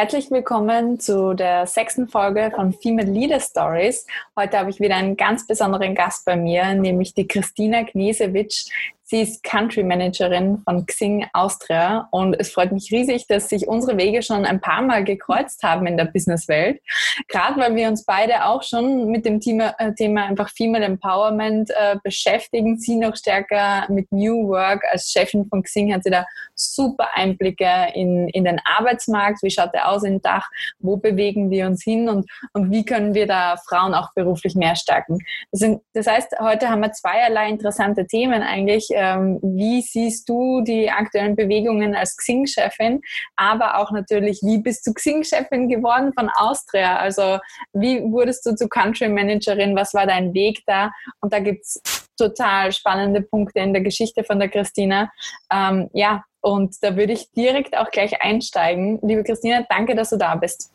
Herzlich willkommen zu der sechsten Folge von Female Leader Stories. Heute habe ich wieder einen ganz besonderen Gast bei mir, nämlich die Christina Knesewitsch. Sie ist Country Managerin von Xing Austria und es freut mich riesig, dass sich unsere Wege schon ein paar Mal gekreuzt haben in der Businesswelt. Gerade weil wir uns beide auch schon mit dem Thema, äh, Thema einfach Female Empowerment äh, beschäftigen. Sie noch stärker mit New Work. Als Chefin von Xing hat sie da super Einblicke in, in den Arbeitsmarkt. Wie schaut der aus im Dach? Wo bewegen wir uns hin? Und, und wie können wir da Frauen auch beruflich mehr stärken? Das, sind, das heißt, heute haben wir zweierlei interessante Themen eigentlich ähm, wie siehst du die aktuellen Bewegungen als Xing-Chefin, aber auch natürlich, wie bist du Xing-Chefin geworden von Austria? Also wie wurdest du zu Country Managerin? Was war dein Weg da? Und da gibt es total spannende Punkte in der Geschichte von der Christina. Ähm, ja, und da würde ich direkt auch gleich einsteigen. Liebe Christina, danke, dass du da bist.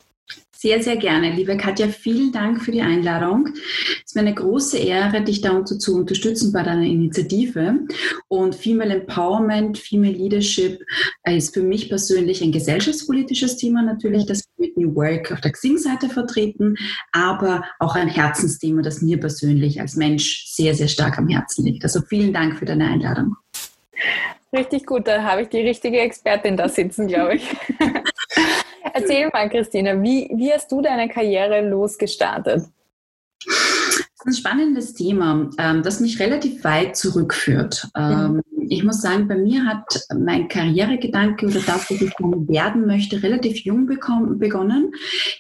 Sehr, sehr gerne. Liebe Katja, vielen Dank für die Einladung. Es ist mir eine große Ehre, dich da zu unterstützen bei deiner Initiative. Und Female Empowerment, Female Leadership ist für mich persönlich ein gesellschaftspolitisches Thema natürlich, das wir mit New Work auf der Xing-Seite vertreten, aber auch ein Herzensthema, das mir persönlich als Mensch sehr, sehr stark am Herzen liegt. Also vielen Dank für deine Einladung. Richtig gut, da habe ich die richtige Expertin da sitzen, glaube ich. Erzähl mal, Christina, wie, wie hast du deine Karriere losgestartet? Das ist ein spannendes Thema, ähm, das mich relativ weit zurückführt. Mhm. Ich muss sagen, bei mir hat mein Karrieregedanke oder das, was ich werden möchte, relativ jung begonnen.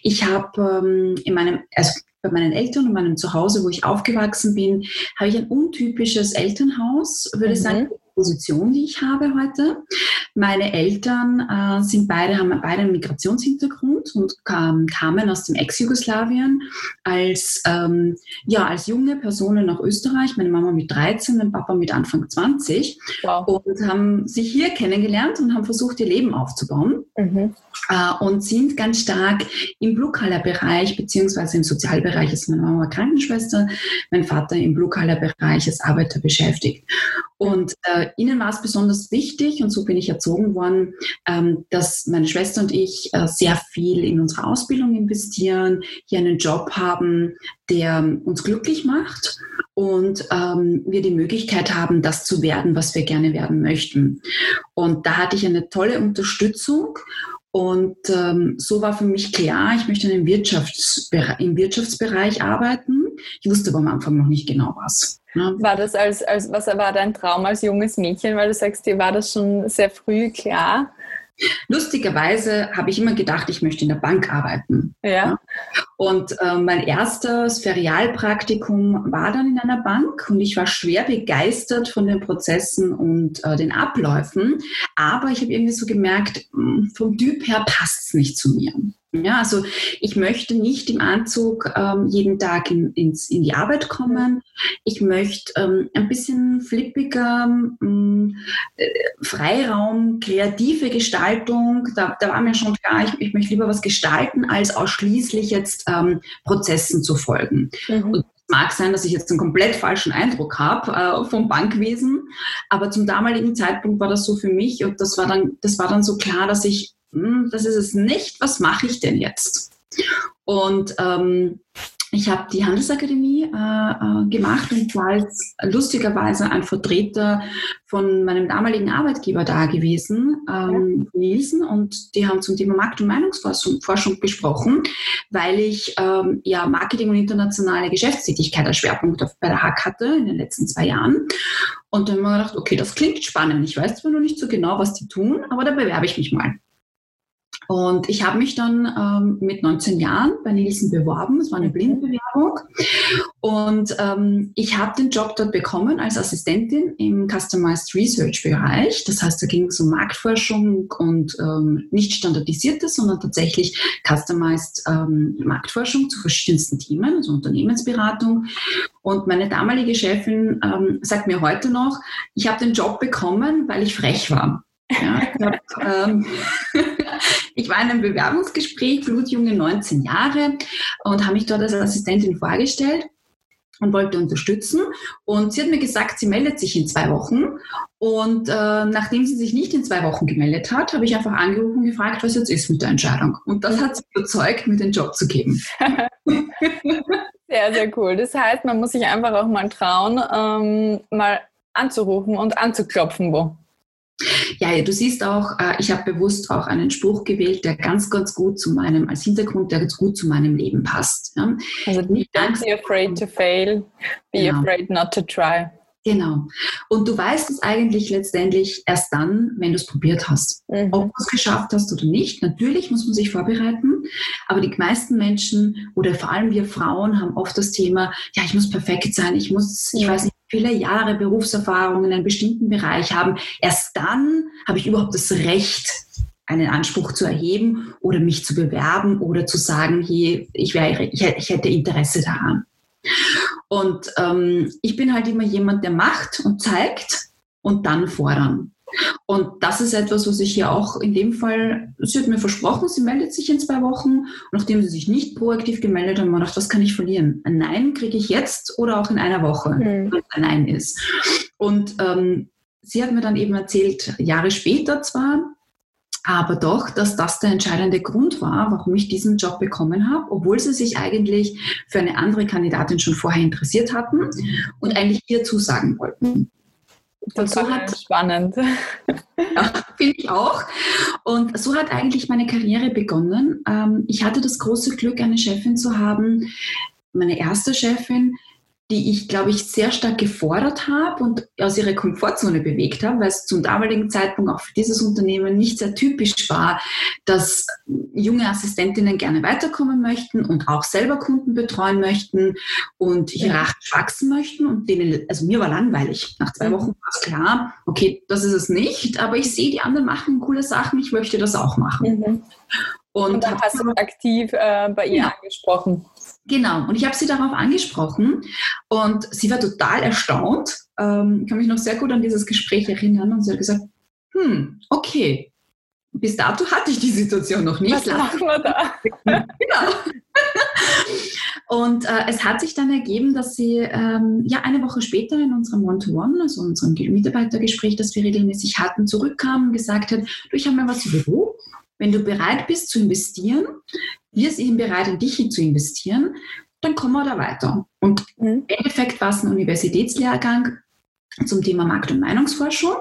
Ich habe ähm, in meinem, also bei meinen Eltern und meinem Zuhause, wo ich aufgewachsen bin, habe ich ein untypisches Elternhaus, würde ich mhm. sagen, Position, die ich habe heute. Meine Eltern äh, sind beide, haben beide einen Migrationshintergrund und kam, kamen aus dem Ex-Jugoslawien als, ähm, ja, als junge Personen nach Österreich. Meine Mama mit 13, mein Papa mit Anfang 20 wow. und haben sich hier kennengelernt und haben versucht, ihr Leben aufzubauen. Mhm. Äh, und sind ganz stark im Blue-Color-Bereich beziehungsweise im Sozialbereich ist meine Mama Krankenschwester, mein Vater im Blue-Color-Bereich als Arbeiter beschäftigt. Und äh, ihnen war es besonders wichtig, und so bin ich erzogen worden, ähm, dass meine Schwester und ich äh, sehr viel in unsere Ausbildung investieren, hier einen Job haben, der uns glücklich macht und ähm, wir die Möglichkeit haben, das zu werden, was wir gerne werden möchten. Und da hatte ich eine tolle Unterstützung und ähm, so war für mich klar, ich möchte im, Wirtschaftsbereich, im Wirtschaftsbereich arbeiten. Ich wusste aber am Anfang noch nicht genau was. Ne? War das als, als, was war dein Traum als junges Mädchen? Weil du sagst, dir war das schon sehr früh klar. Lustigerweise habe ich immer gedacht, ich möchte in der Bank arbeiten. Ja. Und äh, mein erstes Ferialpraktikum war dann in einer Bank und ich war schwer begeistert von den Prozessen und äh, den Abläufen. Aber ich habe irgendwie so gemerkt, hm, vom Typ her passt es nicht zu mir. Ja, also ich möchte nicht im Anzug ähm, jeden Tag in, ins, in die Arbeit kommen. Ich möchte ähm, ein bisschen flippiger, ähm, äh, Freiraum, kreative Gestaltung. Da, da war mir schon klar, ich, ich möchte lieber was gestalten, als ausschließlich jetzt ähm, Prozessen zu folgen. Mhm. Mag sein, dass ich jetzt einen komplett falschen Eindruck habe äh, vom Bankwesen, aber zum damaligen Zeitpunkt war das so für mich und das war dann, das war dann so klar, dass ich hm, das ist es nicht, was mache ich denn jetzt? Und ähm, ich habe die Handelsakademie äh, äh, gemacht und war als lustigerweise ein Vertreter von meinem damaligen Arbeitgeber da gewesen, ähm, Nielsen, und die haben zum Thema Markt- und Meinungsforschung Forschung gesprochen, weil ich ähm, ja Marketing und internationale Geschäftstätigkeit als Schwerpunkt auf, bei der Hack hatte in den letzten zwei Jahren. Und dann habe ich mir gedacht, okay, das klingt spannend. Ich weiß zwar noch nicht so genau, was die tun, aber da bewerbe ich mich mal. Und ich habe mich dann ähm, mit 19 Jahren bei Nielsen beworben. Es war eine mhm. Blindbewerbung. Und ähm, ich habe den Job dort bekommen als Assistentin im Customized Research Bereich. Das heißt, da ging es um Marktforschung und ähm, nicht standardisierte, sondern tatsächlich Customized ähm, Marktforschung zu verschiedensten Themen, also Unternehmensberatung. Und meine damalige Chefin ähm, sagt mir heute noch, ich habe den Job bekommen, weil ich frech war. Ja, ich, hab, ähm, ich, war in einem Bewerbungsgespräch, blutjunge 19 Jahre, und habe mich dort als Assistentin vorgestellt. und wollte unterstützen. Und sie hat mir gesagt, sie meldet sich in zwei Wochen. Und äh, nachdem sie sich nicht in zwei Wochen gemeldet hat, habe ich einfach angerufen und gefragt, was jetzt ist mit der Entscheidung. Und das hat sie überzeugt, mir den Job zu geben. sehr, sehr cool. Das heißt, man muss sich einfach auch mal trauen, ähm, mal anzurufen und anzuklopfen, wo. Ja, du siehst auch, äh, ich habe bewusst auch einen Spruch gewählt, der ganz, ganz gut zu meinem, als Hintergrund, der ganz gut zu meinem Leben passt. Also nicht don't be afraid to fail, be genau. afraid not to try. Genau. Und du weißt es eigentlich letztendlich erst dann, wenn du es probiert hast. Mhm. Ob du es geschafft hast oder nicht. Natürlich muss man sich vorbereiten, aber die meisten Menschen oder vor allem wir Frauen haben oft das Thema, ja, ich muss perfekt sein, ich muss, ich weiß nicht, viele Jahre Berufserfahrung in einem bestimmten Bereich haben. Erst dann habe ich überhaupt das Recht, einen Anspruch zu erheben oder mich zu bewerben oder zu sagen, hier, ich, wäre, ich hätte Interesse daran. Und ähm, ich bin halt immer jemand, der macht und zeigt und dann fordern. Und das ist etwas, was ich hier auch in dem Fall, sie hat mir versprochen, sie meldet sich in zwei Wochen. Nachdem sie sich nicht proaktiv gemeldet hat, ich gedacht, was kann ich verlieren? Ein Nein kriege ich jetzt oder auch in einer Woche, mhm. wenn es ein Nein ist. Und ähm, sie hat mir dann eben erzählt, Jahre später zwar, aber doch, dass das der entscheidende Grund war, warum ich diesen Job bekommen habe, obwohl sie sich eigentlich für eine andere Kandidatin schon vorher interessiert hatten und eigentlich ihr zusagen wollten. Und so hat, spannend. Ja, finde ich auch. Und so hat eigentlich meine Karriere begonnen. Ähm, ich hatte das große Glück, eine Chefin zu haben, meine erste Chefin, die ich, glaube ich, sehr stark gefordert habe und aus ihrer Komfortzone bewegt habe, weil es zum damaligen Zeitpunkt auch für dieses Unternehmen nicht sehr typisch war, dass junge Assistentinnen gerne weiterkommen möchten und auch selber Kunden betreuen möchten und hierarchisch wachsen möchten. Und denen, also mir war langweilig. Nach zwei mhm. Wochen war es klar, okay, das ist es nicht, aber ich sehe, die anderen machen coole Sachen, ich möchte das auch machen. Mhm. Und, und dann hast du aktiv äh, bei ihr ja. angesprochen. Genau, und ich habe sie darauf angesprochen und sie war total erstaunt. Ähm, ich kann mich noch sehr gut an dieses Gespräch erinnern und sie hat gesagt, hm, okay, bis dato hatte ich die Situation noch nicht. Was machen wir da? genau. Und äh, es hat sich dann ergeben, dass sie ähm, ja eine Woche später in unserem One-to-One, -One, also unserem Mitarbeitergespräch, das wir regelmäßig hatten, zurückkam und gesagt hat, du, ich habe mir was zu Büro. Wenn du bereit bist zu investieren, wir sind bereit, in dich zu investieren, dann kommen wir da weiter. Und mhm. im Endeffekt war es ein Universitätslehrgang zum Thema Markt- und Meinungsforschung,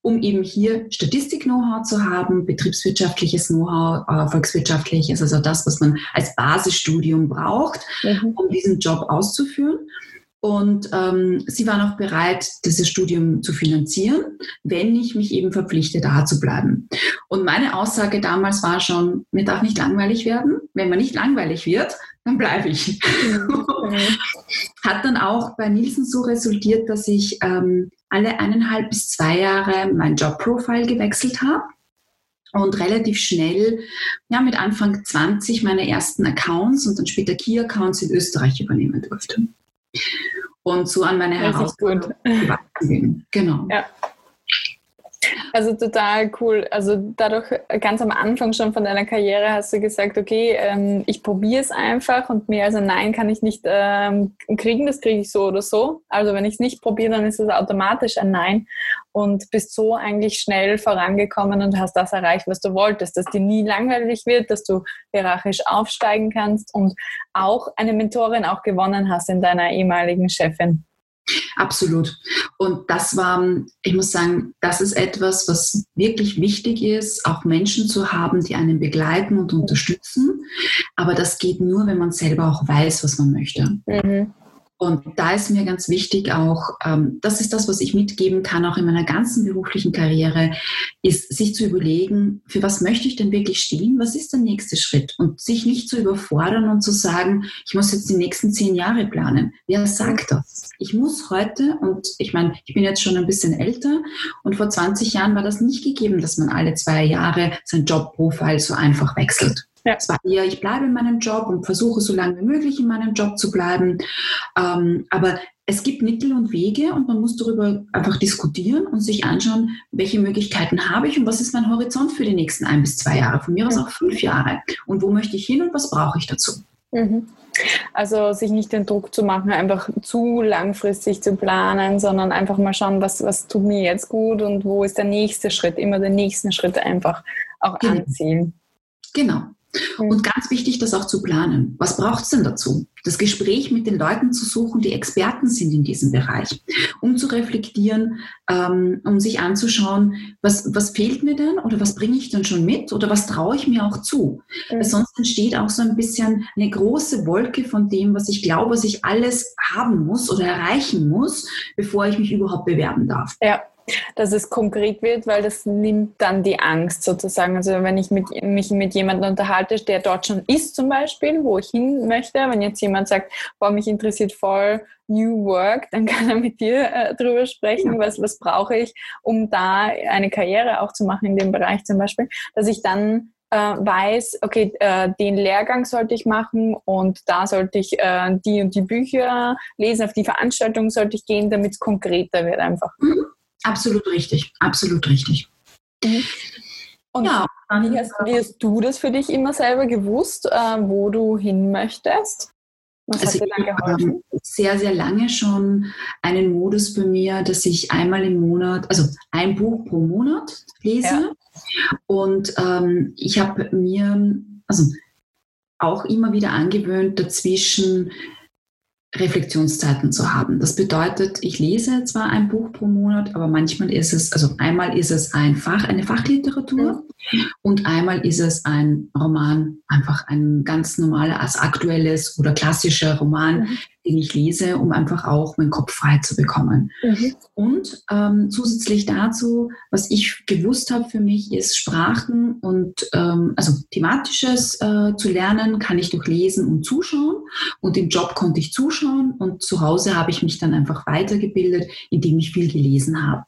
um eben hier Statistik-Know-how zu haben, betriebswirtschaftliches Know-how, äh, volkswirtschaftliches, also das, was man als Basisstudium braucht, mhm. um diesen Job auszuführen. Und ähm, sie war noch bereit, dieses Studium zu finanzieren, wenn ich mich eben verpflichte, da zu bleiben. Und meine Aussage damals war schon, mir darf nicht langweilig werden. Wenn man nicht langweilig wird, dann bleibe ich. Mhm. Hat dann auch bei Nielsen so resultiert, dass ich ähm, alle eineinhalb bis zwei Jahre mein Jobprofil gewechselt habe und relativ schnell, ja, mit Anfang 20 meine ersten Accounts und dann später Key-Accounts in Österreich übernehmen durfte und so an meine Herausforderungen gewachsen bin. Genau. Ja. Also total cool. Also dadurch ganz am Anfang schon von deiner Karriere hast du gesagt, okay, ähm, ich probiere es einfach und mehr als ein Nein kann ich nicht ähm, kriegen, das kriege ich so oder so. Also wenn ich es nicht probiere, dann ist es automatisch ein Nein und bist so eigentlich schnell vorangekommen und hast das erreicht, was du wolltest, dass dir nie langweilig wird, dass du hierarchisch aufsteigen kannst und auch eine Mentorin auch gewonnen hast in deiner ehemaligen Chefin. Absolut. Und das war, ich muss sagen, das ist etwas, was wirklich wichtig ist, auch Menschen zu haben, die einen begleiten und unterstützen. Aber das geht nur, wenn man selber auch weiß, was man möchte. Mhm. Und da ist mir ganz wichtig auch, ähm, das ist das, was ich mitgeben kann, auch in meiner ganzen beruflichen Karriere, ist sich zu überlegen, für was möchte ich denn wirklich stehen? Was ist der nächste Schritt? Und sich nicht zu überfordern und zu sagen, ich muss jetzt die nächsten zehn Jahre planen. Wer sagt das? Ich muss heute, und ich meine, ich bin jetzt schon ein bisschen älter und vor 20 Jahren war das nicht gegeben, dass man alle zwei Jahre sein Jobprofil so einfach wechselt. Ja. Es war eher, ich bleibe in meinem Job und versuche so lange wie möglich in meinem Job zu bleiben. Ähm, aber es gibt Mittel und Wege und man muss darüber einfach diskutieren und sich anschauen, welche Möglichkeiten habe ich und was ist mein Horizont für die nächsten ein bis zwei Jahre, von mir aus auch fünf Jahre. Und wo möchte ich hin und was brauche ich dazu? Mhm. Also sich nicht den Druck zu machen, einfach zu langfristig zu planen, sondern einfach mal schauen, was, was tut mir jetzt gut und wo ist der nächste Schritt, immer den nächsten Schritt einfach auch genau. anziehen. Genau. Und ganz wichtig, das auch zu planen. Was braucht es denn dazu? Das Gespräch mit den Leuten zu suchen, die Experten sind in diesem Bereich, um zu reflektieren, ähm, um sich anzuschauen, was, was fehlt mir denn oder was bringe ich denn schon mit oder was traue ich mir auch zu? Mhm. Weil sonst entsteht auch so ein bisschen eine große Wolke von dem, was ich glaube, was ich alles haben muss oder erreichen muss, bevor ich mich überhaupt bewerben darf. Ja dass es konkret wird, weil das nimmt dann die Angst sozusagen. Also wenn ich mit, mich mit jemandem unterhalte, der dort schon ist zum Beispiel, wo ich hin möchte, wenn jetzt jemand sagt, boah, mich interessiert voll New Work, dann kann er mit dir äh, drüber sprechen, was, was brauche ich, um da eine Karriere auch zu machen in dem Bereich zum Beispiel, dass ich dann äh, weiß, okay, äh, den Lehrgang sollte ich machen und da sollte ich äh, die und die Bücher lesen, auf die Veranstaltung sollte ich gehen, damit es konkreter wird einfach. Mhm. Absolut richtig, absolut richtig. Mhm. Und ja, wie, hast, wie, hast, du das für dich immer selber gewusst, äh, wo du hin möchtest? Was also hat dir dann geholfen? sehr, sehr lange schon einen Modus bei mir, dass ich einmal im Monat, also ein Buch pro Monat lese. Ja. Und ähm, ich habe mir also auch immer wieder angewöhnt, dazwischen Reflexionszeiten zu haben. Das bedeutet, ich lese zwar ein Buch pro Monat, aber manchmal ist es, also einmal ist es ein Fach, eine Fachliteratur mhm. und einmal ist es ein Roman, einfach ein ganz normaler, als aktuelles oder klassischer Roman, mhm den ich lese, um einfach auch meinen Kopf frei zu bekommen. Mhm. Und ähm, zusätzlich dazu, was ich gewusst habe für mich, ist Sprachen und ähm, also thematisches äh, zu lernen, kann ich durch Lesen und Zuschauen. Und im Job konnte ich zuschauen und zu Hause habe ich mich dann einfach weitergebildet, indem ich viel gelesen habe.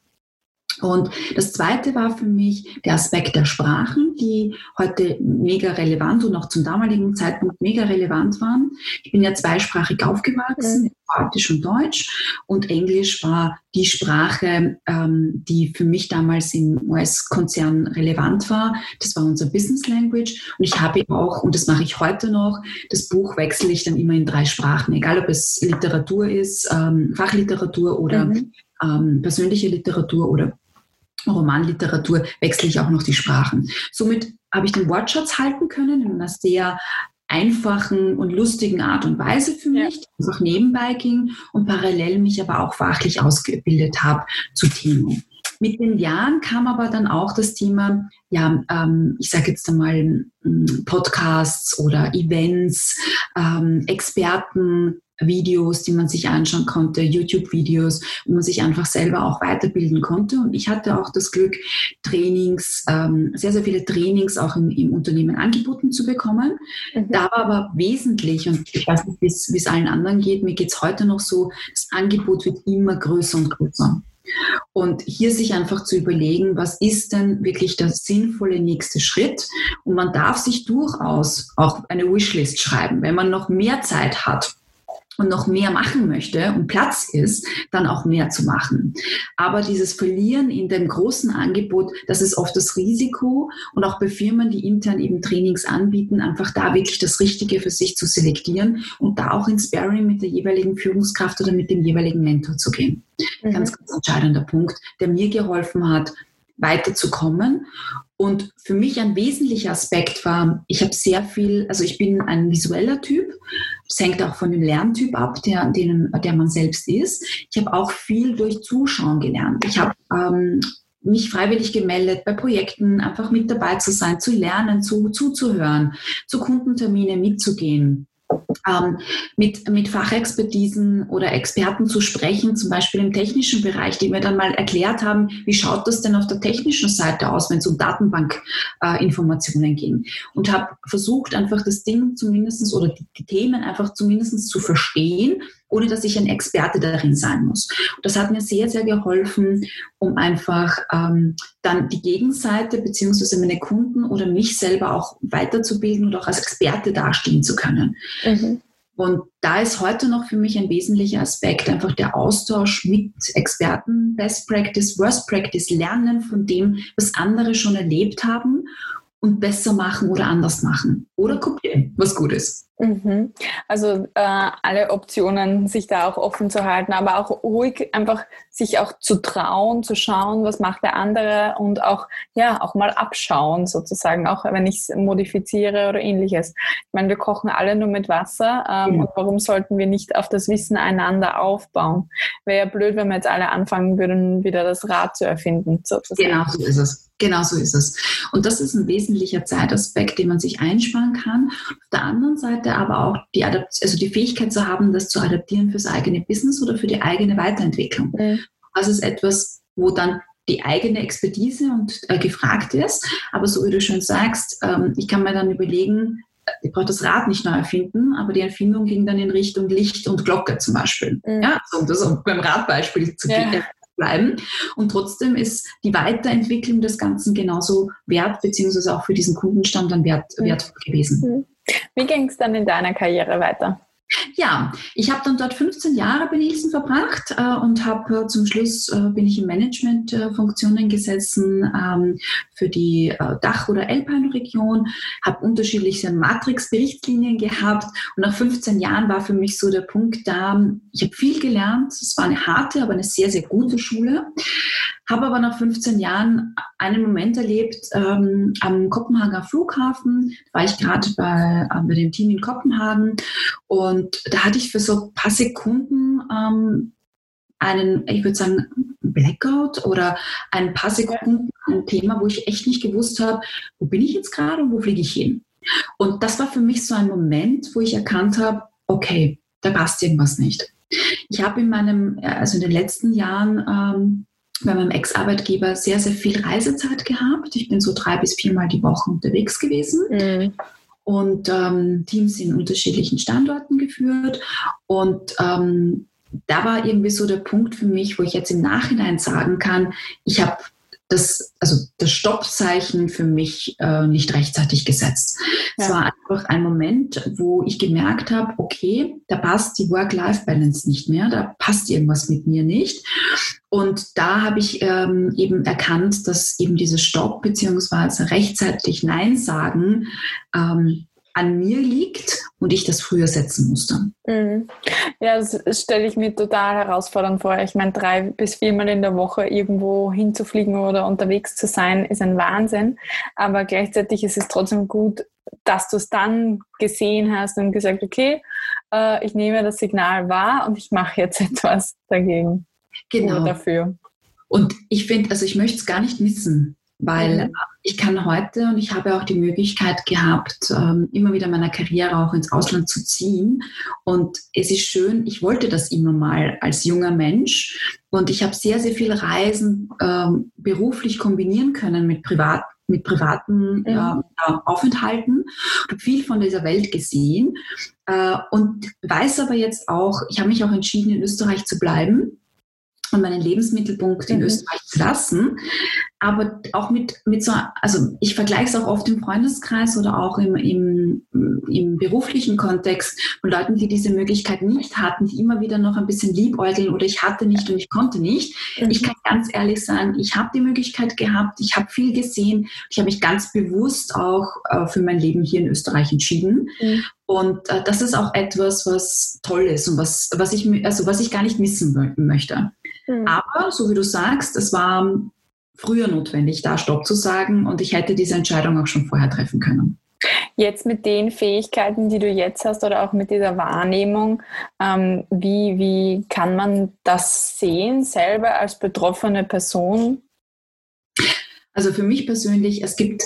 Und das zweite war für mich der Aspekt der Sprachen, die heute mega relevant und auch zum damaligen Zeitpunkt mega relevant waren. Ich bin ja zweisprachig aufgewachsen, mhm. Kroatisch und Deutsch. Und Englisch war die Sprache, ähm, die für mich damals im US-Konzern relevant war. Das war unser Business Language. Und ich habe auch, und das mache ich heute noch, das Buch wechsle ich dann immer in drei Sprachen, egal ob es Literatur ist, ähm, Fachliteratur oder mhm. ähm, persönliche Literatur oder Romanliteratur wechsle ich auch noch die Sprachen. Somit habe ich den Wortschatz halten können in einer sehr einfachen und lustigen Art und Weise für mich, ja. auch nebenbei ging und parallel mich aber auch fachlich ausgebildet habe zu Themen. Mit den Jahren kam aber dann auch das Thema, ja, ähm, ich sage jetzt einmal Podcasts oder Events, ähm, Experten, Videos, die man sich anschauen konnte, YouTube-Videos, wo man sich einfach selber auch weiterbilden konnte. Und ich hatte auch das Glück, Trainings, ähm, sehr, sehr viele Trainings auch im, im Unternehmen angeboten zu bekommen. Mhm. Da war aber wesentlich, und ich weiß nicht, wie es allen anderen geht, mir geht es heute noch so, das Angebot wird immer größer und größer. Und hier sich einfach zu überlegen, was ist denn wirklich der sinnvolle nächste Schritt? Und man darf sich durchaus auch eine Wishlist schreiben, wenn man noch mehr Zeit hat und noch mehr machen möchte und Platz ist, dann auch mehr zu machen. Aber dieses Verlieren in dem großen Angebot, das ist oft das Risiko und auch bei Firmen, die intern eben Trainings anbieten, einfach da wirklich das Richtige für sich zu selektieren und da auch ins Sparring mit der jeweiligen Führungskraft oder mit dem jeweiligen Mentor zu gehen. Mhm. Ganz, ganz entscheidender Punkt, der mir geholfen hat, weiterzukommen. Und für mich ein wesentlicher Aspekt war, ich habe sehr viel, also ich bin ein visueller Typ, das hängt auch von dem Lerntyp ab, der, den, der man selbst ist. Ich habe auch viel durch Zuschauen gelernt. Ich habe ähm, mich freiwillig gemeldet, bei Projekten einfach mit dabei zu sein, zu lernen, zu, zuzuhören, zu Kundentermine mitzugehen ähm, mit, mit Fachexpertisen oder Experten zu sprechen, zum Beispiel im technischen Bereich, die mir dann mal erklärt haben, wie schaut das denn auf der technischen Seite aus, wenn es um Datenbankinformationen äh, ging. Und habe versucht, einfach das Ding zumindestens oder die, die Themen einfach zumindest zu verstehen ohne dass ich ein Experte darin sein muss. Und das hat mir sehr, sehr geholfen, um einfach ähm, dann die Gegenseite beziehungsweise meine Kunden oder mich selber auch weiterzubilden und auch als Experte dastehen zu können. Mhm. Und da ist heute noch für mich ein wesentlicher Aspekt einfach der Austausch mit Experten, Best Practice, Worst Practice, Lernen von dem, was andere schon erlebt haben und besser machen oder anders machen oder kopieren, was gut ist. Mhm. Also äh, alle Optionen, sich da auch offen zu halten, aber auch ruhig einfach sich auch zu trauen, zu schauen, was macht der andere und auch ja auch mal abschauen sozusagen, auch wenn ich es modifiziere oder ähnliches. Ich meine, wir kochen alle nur mit Wasser ähm, mhm. und warum sollten wir nicht auf das Wissen einander aufbauen? Wäre ja blöd, wenn wir jetzt alle anfangen würden, wieder das Rad zu erfinden. Sozusagen. Genau so ist es. Genau so ist es. Und das ist ein wesentlicher Zeitaspekt, den man sich einsparen kann. Auf der anderen Seite aber auch die, Adapt also die Fähigkeit zu haben, das zu adaptieren fürs eigene Business oder für die eigene Weiterentwicklung. Mhm. Das ist etwas, wo dann die eigene Expertise und äh, gefragt ist. Aber so wie du schon sagst, ähm, ich kann mir dann überlegen, äh, ich brauche das Rad nicht neu erfinden, aber die Erfindung ging dann in Richtung Licht und Glocke zum Beispiel. Mhm. Ja, um das um beim Radbeispiel zu ja bleiben. Und trotzdem ist die Weiterentwicklung des Ganzen genauso wert, beziehungsweise auch für diesen Kundenstamm dann wert, mhm. wertvoll gewesen. Mhm. Wie ging es dann in deiner Karriere weiter? Ja, ich habe dann dort 15 Jahre bei Nielsen verbracht äh, und habe äh, zum Schluss äh, bin ich in Managementfunktionen gesessen ähm, für die äh, Dach- oder Alpine-Region, habe unterschiedliche Matrix-Berichtslinien gehabt und nach 15 Jahren war für mich so der Punkt da, ich habe viel gelernt, es war eine harte, aber eine sehr, sehr gute Schule, habe aber nach 15 Jahren einen Moment erlebt ähm, am Kopenhagener Flughafen. Da war ich gerade bei, äh, bei dem Team in Kopenhagen und da hatte ich für so ein paar Sekunden ähm, einen, ich würde sagen, Blackout oder ein paar Sekunden ein Thema, wo ich echt nicht gewusst habe, wo bin ich jetzt gerade und wo fliege ich hin. Und das war für mich so ein Moment, wo ich erkannt habe, okay, da passt irgendwas nicht. Ich habe in meinem, also in den letzten Jahren ähm, bei meinem Ex-Arbeitgeber sehr, sehr viel Reisezeit gehabt. Ich bin so drei bis viermal die Woche unterwegs gewesen. Mhm. Und ähm, Teams in unterschiedlichen Standorten geführt. Und ähm, da war irgendwie so der Punkt für mich, wo ich jetzt im Nachhinein sagen kann, ich habe das, also das Stoppzeichen für mich äh, nicht rechtzeitig gesetzt. Ja. Es war einfach ein Moment, wo ich gemerkt habe, okay, da passt die Work-Life-Balance nicht mehr, da passt irgendwas mit mir nicht. Und da habe ich ähm, eben erkannt, dass eben dieses Stopp beziehungsweise rechtzeitig Nein sagen ähm, an mir liegt und ich das früher setzen musste. Mhm. Ja, das stelle ich mir total herausfordernd vor. Ich meine, drei bis viermal in der Woche irgendwo hinzufliegen oder unterwegs zu sein, ist ein Wahnsinn. Aber gleichzeitig ist es trotzdem gut, dass du es dann gesehen hast und gesagt, okay, äh, ich nehme das Signal wahr und ich mache jetzt etwas dagegen. Genau. dafür. Und ich finde, also ich möchte es gar nicht missen, weil mhm. ich kann heute und ich habe auch die Möglichkeit gehabt, ähm, immer wieder meiner Karriere auch ins Ausland zu ziehen. Und es ist schön, ich wollte das immer mal als junger Mensch und ich habe sehr, sehr viel Reisen ähm, beruflich kombinieren können mit privat mit privaten mhm. äh, Aufenthalten, habe viel von dieser Welt gesehen äh, und weiß aber jetzt auch, ich habe mich auch entschieden, in Österreich zu bleiben und meinen Lebensmittelpunkt in mhm. Österreich zu lassen. Aber auch mit, mit so, also ich vergleiche es auch oft im Freundeskreis oder auch im, im, im beruflichen Kontext von Leuten, die diese Möglichkeit nicht hatten, die immer wieder noch ein bisschen liebäugeln oder ich hatte nicht und ich konnte nicht. Mhm. Ich kann ganz ehrlich sagen, ich habe die Möglichkeit gehabt, ich habe viel gesehen, ich habe mich ganz bewusst auch äh, für mein Leben hier in Österreich entschieden. Mhm. Und äh, das ist auch etwas, was toll ist und was, was, ich, also was ich gar nicht missen möchte. Mhm. Aber, so wie du sagst, es war früher notwendig, da Stopp zu sagen und ich hätte diese Entscheidung auch schon vorher treffen können. Jetzt mit den Fähigkeiten, die du jetzt hast oder auch mit dieser Wahrnehmung, ähm, wie, wie kann man das sehen, selber als betroffene Person? Also für mich persönlich, es gibt,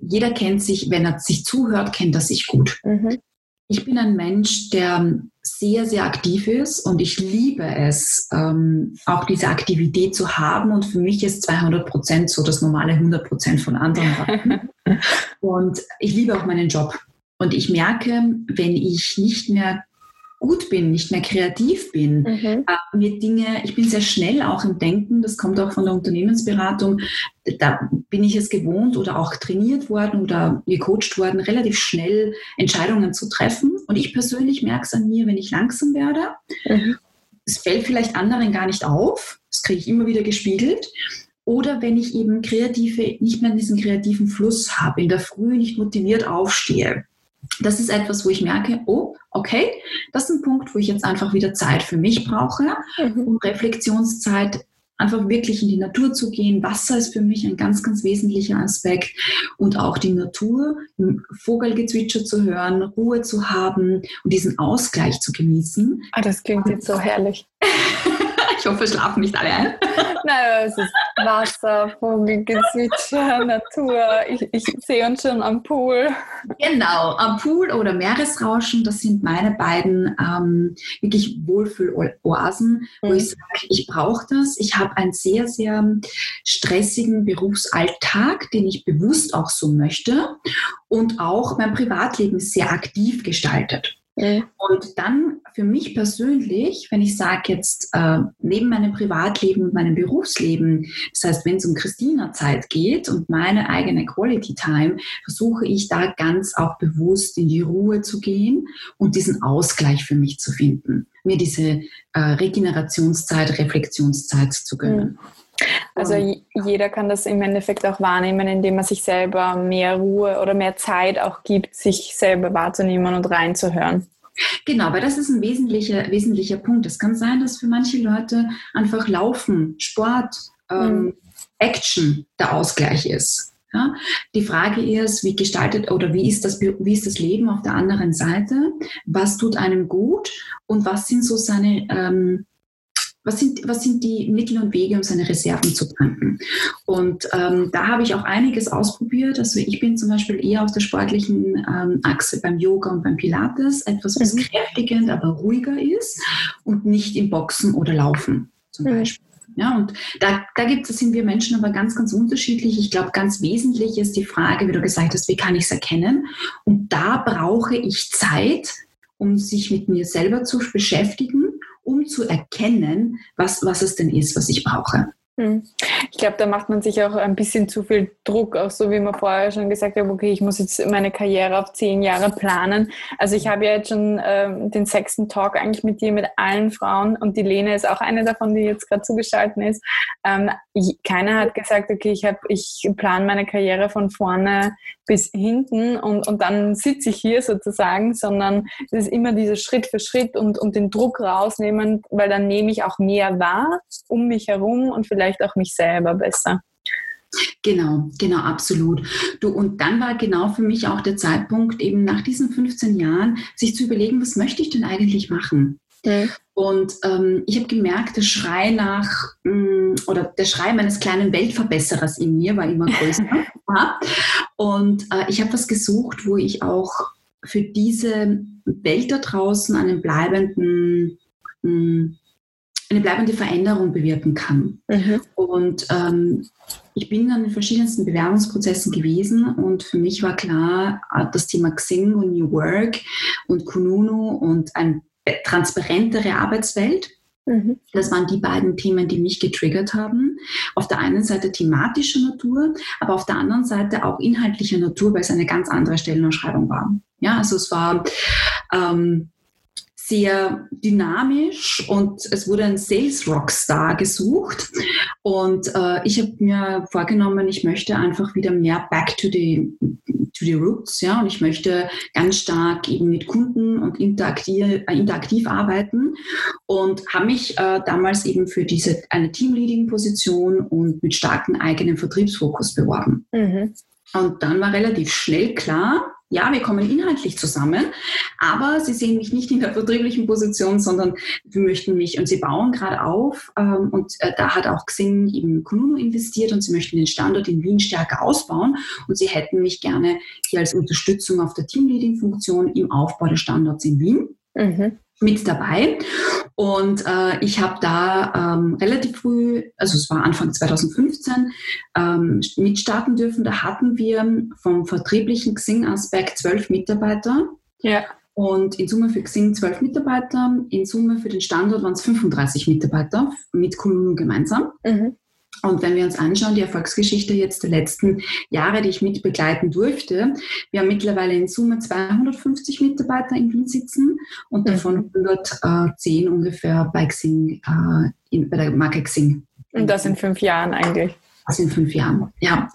jeder kennt sich, wenn er sich zuhört, kennt er sich gut. Mhm. Ich bin ein Mensch, der sehr, sehr aktiv ist und ich liebe es, ähm, auch diese Aktivität zu haben. Und für mich ist 200 Prozent so das normale 100 Prozent von anderen. und ich liebe auch meinen Job. Und ich merke, wenn ich nicht mehr gut bin, nicht mehr kreativ bin, mhm. äh, mir Dinge, ich bin sehr schnell auch im Denken, das kommt auch von der Unternehmensberatung, da bin ich es gewohnt oder auch trainiert worden oder gecoacht worden, relativ schnell Entscheidungen zu treffen. Und ich persönlich merke es an mir, wenn ich langsam werde. Mhm. Es fällt vielleicht anderen gar nicht auf, das kriege ich immer wieder gespiegelt. Oder wenn ich eben kreative, nicht mehr diesen kreativen Fluss habe, in der Früh nicht motiviert aufstehe das ist etwas, wo ich merke, oh, okay, das ist ein Punkt, wo ich jetzt einfach wieder Zeit für mich brauche mhm. und Reflexionszeit einfach wirklich in die Natur zu gehen. Wasser ist für mich ein ganz, ganz wesentlicher Aspekt und auch die Natur, Vogelgezwitscher zu hören, Ruhe zu haben und diesen Ausgleich zu genießen. Ah, das klingt jetzt so herrlich. ich hoffe, schlafen nicht alle ein. Naja, es ist Wasser, Vogelgezwitscher, Natur. Ich, ich sehe uns schon am Pool. Genau, am Pool oder Meeresrauschen, das sind meine beiden ähm, wirklich Wohlfühloasen, wo mhm. ich sage, ich brauche das. Ich habe einen sehr, sehr stressigen Berufsalltag, den ich bewusst auch so möchte und auch mein Privatleben sehr aktiv gestaltet. Mhm. Und dann für mich persönlich, wenn ich sage jetzt äh, neben meinem Privatleben und meinem Berufsleben, das heißt, wenn es um Christina-Zeit geht und meine eigene Quality Time, versuche ich da ganz auch bewusst in die Ruhe zu gehen und diesen Ausgleich für mich zu finden, mir diese äh, Regenerationszeit, Reflexionszeit zu gönnen. Mhm. Also jeder kann das im Endeffekt auch wahrnehmen, indem er sich selber mehr Ruhe oder mehr Zeit auch gibt, sich selber wahrzunehmen und reinzuhören. Genau, weil das ist ein wesentlicher, wesentlicher Punkt. Es kann sein, dass für manche Leute einfach Laufen, Sport, ähm, mhm. Action der Ausgleich ist. Ja? Die Frage ist, wie gestaltet oder wie ist, das, wie ist das Leben auf der anderen Seite? Was tut einem gut und was sind so seine ähm, was sind, was sind die Mittel und Wege, um seine Reserven zu tanken? Und ähm, da habe ich auch einiges ausprobiert. Also ich bin zum Beispiel eher auf der sportlichen ähm, Achse beim Yoga und beim Pilates, etwas, was mhm. kräftigend, aber ruhiger ist und nicht im Boxen oder Laufen zum mhm. Beispiel. Ja, und da, da gibt es, sind wir Menschen aber ganz, ganz unterschiedlich. Ich glaube, ganz wesentlich ist die Frage, wie du gesagt hast, wie kann ich es erkennen? Und da brauche ich Zeit, um sich mit mir selber zu beschäftigen zu erkennen, was, was es denn ist, was ich brauche. Hm. Ich glaube, da macht man sich auch ein bisschen zu viel Druck, auch so wie man vorher schon gesagt hat, okay, ich muss jetzt meine Karriere auf zehn Jahre planen. Also ich habe ja jetzt schon ähm, den sechsten Talk eigentlich mit dir, mit allen Frauen und die Lene ist auch eine davon, die jetzt gerade zugeschaltet ist. Ähm, keiner hat gesagt, okay, ich, ich plane meine Karriere von vorne bis hinten und, und dann sitze ich hier sozusagen, sondern es ist immer dieser Schritt für Schritt und, und den Druck rausnehmen, weil dann nehme ich auch mehr wahr um mich herum und vielleicht auch mich selber besser. Genau, genau, absolut. Du, und dann war genau für mich auch der Zeitpunkt, eben nach diesen 15 Jahren, sich zu überlegen, was möchte ich denn eigentlich machen? Mhm. Und ähm, ich habe gemerkt, der Schrei nach, mh, mm, oder der Schrei meines kleinen Weltverbesserers in mir war immer größer. und äh, ich habe was gesucht, wo ich auch für diese Welt da draußen einen bleibenden, mh, mm, eine bleibende Veränderung bewirken kann. Mhm. Und ähm, ich bin dann in verschiedensten Bewerbungsprozessen gewesen und für mich war klar, äh, das Thema Xing und New Work und Kununu und ein transparentere Arbeitswelt. Mhm. Das waren die beiden Themen, die mich getriggert haben. Auf der einen Seite thematischer Natur, aber auf der anderen Seite auch inhaltlicher Natur, weil es eine ganz andere Stellenausschreibung war. Ja, also es war ähm, sehr dynamisch und es wurde ein Sales Rockstar gesucht. Und äh, ich habe mir vorgenommen, ich möchte einfach wieder mehr back to the, to the roots, ja, und ich möchte ganz stark eben mit Kunden und interaktiv, äh, interaktiv arbeiten und habe mich äh, damals eben für diese eine Teamleading-Position und mit starkem eigenen Vertriebsfokus beworben. Mhm. Und dann war relativ schnell klar, ja, wir kommen inhaltlich zusammen, aber sie sehen mich nicht in der vertrieblichen Position, sondern wir möchten mich, und sie bauen gerade auf, ähm, und äh, da hat auch Xing eben Kununu investiert und sie möchten den Standort in Wien stärker ausbauen und sie hätten mich gerne hier als Unterstützung auf der Teamleading-Funktion im Aufbau des Standorts in Wien. Mhm mit dabei. Und äh, ich habe da ähm, relativ früh, also es war Anfang 2015, ähm, mitstarten dürfen. Da hatten wir vom vertrieblichen Xing-Aspekt zwölf Mitarbeiter. Ja. Und in Summe für Xing zwölf Mitarbeiter. In Summe für den Standort waren es 35 Mitarbeiter mit Kununu gemeinsam. Mhm. Und wenn wir uns anschauen, die Erfolgsgeschichte jetzt der letzten Jahre, die ich mit begleiten durfte, wir haben mittlerweile in Summe 250 Mitarbeiter in Wien sitzen und mhm. davon 110 ungefähr bei Xing, äh, bei der Marke Xing. Und das in fünf Jahren eigentlich. Das in fünf Jahren, ja.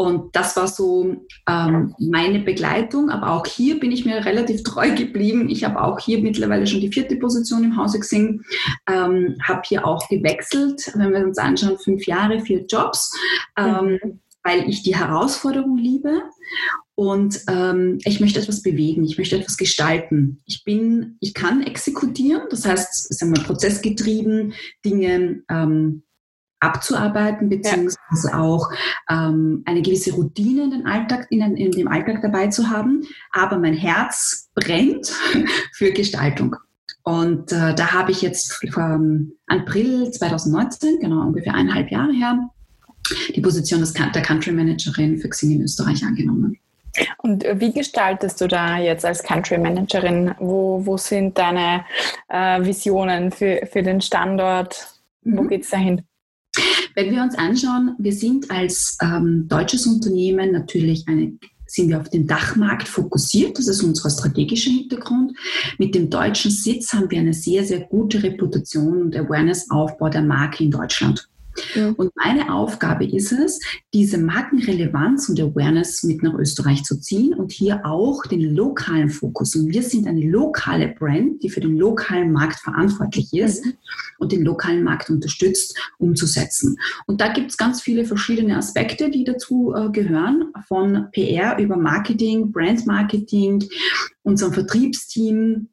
Und das war so ähm, meine Begleitung. Aber auch hier bin ich mir relativ treu geblieben. Ich habe auch hier mittlerweile schon die vierte Position im Hause gesehen, ähm, habe hier auch gewechselt, wenn wir uns anschauen, fünf Jahre, vier Jobs. Ähm, mhm weil ich die Herausforderung liebe und ähm, ich möchte etwas bewegen, ich möchte etwas gestalten. Ich bin, ich kann exekutieren, das heißt, sagen wir, prozessgetrieben Dinge ähm, abzuarbeiten, beziehungsweise ja. auch ähm, eine gewisse Routine in, den Alltag, in, in dem Alltag dabei zu haben. Aber mein Herz brennt für Gestaltung. Und äh, da habe ich jetzt vom April 2019, genau ungefähr eineinhalb Jahre her, die Position des, der Country Managerin für Xing in Österreich angenommen. Und wie gestaltest du da jetzt als Country Managerin? Wo, wo sind deine äh, Visionen für, für den Standort? Wo mhm. geht es dahin? Wenn wir uns anschauen, wir sind als ähm, deutsches Unternehmen natürlich eine sind wir auf den Dachmarkt fokussiert. Das ist unser strategischer Hintergrund. Mit dem deutschen Sitz haben wir eine sehr, sehr gute Reputation und Awareness-Aufbau der Marke in Deutschland. Ja. Und meine Aufgabe ist es, diese Markenrelevanz und Awareness mit nach Österreich zu ziehen und hier auch den lokalen Fokus. Und wir sind eine lokale Brand, die für den lokalen Markt verantwortlich ist mhm. und den lokalen Markt unterstützt, umzusetzen. Und da gibt es ganz viele verschiedene Aspekte, die dazu äh, gehören, von PR über Marketing, Brand-Marketing, unserem Vertriebsteam,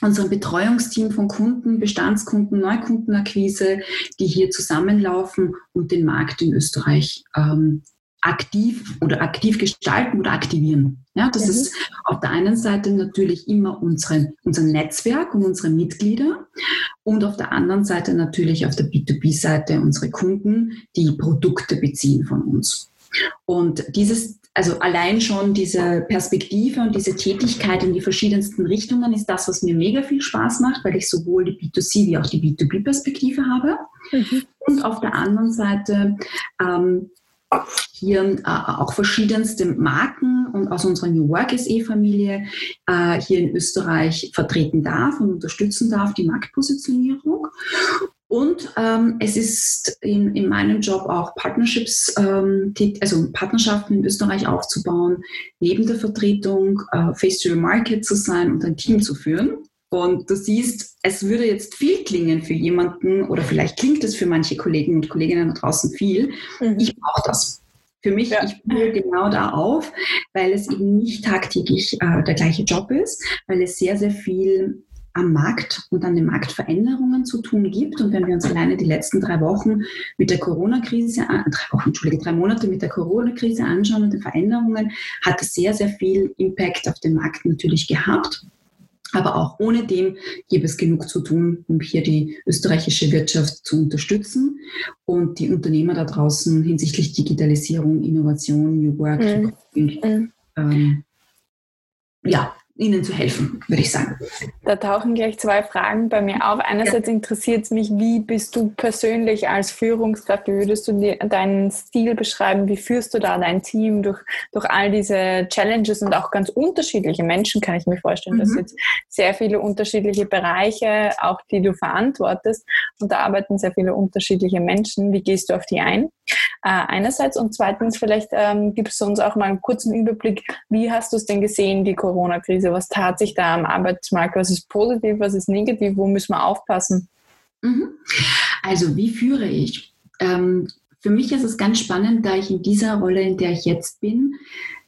unserem Betreuungsteam von Kunden, Bestandskunden, Neukundenakquise, die hier zusammenlaufen und den Markt in Österreich ähm, aktiv oder aktiv gestalten oder aktivieren. Ja, das mhm. ist auf der einen Seite natürlich immer unsere, unser Netzwerk und unsere Mitglieder und auf der anderen Seite natürlich auf der B2B-Seite unsere Kunden, die Produkte beziehen von uns. Und dieses also allein schon diese Perspektive und diese Tätigkeit in die verschiedensten Richtungen ist das, was mir mega viel Spaß macht, weil ich sowohl die B2C wie auch die B2B-Perspektive habe. Mhm. Und auf der anderen Seite ähm, hier äh, auch verschiedenste Marken und aus unserer New Work SE-Familie äh, hier in Österreich vertreten darf und unterstützen darf, die Marktpositionierung. Und ähm, es ist in, in meinem Job auch Partnerships, ähm, also Partnerschaften in Österreich aufzubauen, neben der Vertretung äh, Face to the Market zu sein und ein Team zu führen. Und du siehst, es würde jetzt viel klingen für jemanden oder vielleicht klingt es für manche Kollegen und Kolleginnen da draußen viel. Mhm. Ich brauche das. Für mich, ja. ich blühe genau da auf, weil es eben nicht tagtäglich äh, der gleiche Job ist, weil es sehr, sehr viel am Markt und an den Marktveränderungen zu tun gibt. Und wenn wir uns alleine die letzten drei Wochen mit der Corona-Krise, drei Wochen, Entschuldige, drei Monate mit der Corona-Krise anschauen und den Veränderungen, hat es sehr, sehr viel Impact auf den Markt natürlich gehabt. Aber auch ohne dem gäbe es genug zu tun, um hier die österreichische Wirtschaft zu unterstützen und die Unternehmer da draußen hinsichtlich Digitalisierung, Innovation, New Work, mhm. ähm, ja, ihnen zu helfen, würde ich sagen. Da tauchen gleich zwei Fragen bei mir auf. Einerseits ja. interessiert es mich, wie bist du persönlich als Führungskraft? Wie würdest du deinen Stil beschreiben? Wie führst du da dein Team durch, durch all diese Challenges und auch ganz unterschiedliche Menschen, kann ich mir vorstellen. Mhm. Das jetzt sehr viele unterschiedliche Bereiche, auch die du verantwortest. Und da arbeiten sehr viele unterschiedliche Menschen. Wie gehst du auf die ein? Äh, einerseits und zweitens vielleicht ähm, gibst du uns auch mal einen kurzen Überblick, wie hast du es denn gesehen, die Corona-Krise? Was tat sich da am Arbeitsmarkt? Was ist positiv, was ist negativ? Wo müssen wir aufpassen? Mhm. Also wie führe ich? Ähm, für mich ist es ganz spannend, da ich in dieser Rolle, in der ich jetzt bin,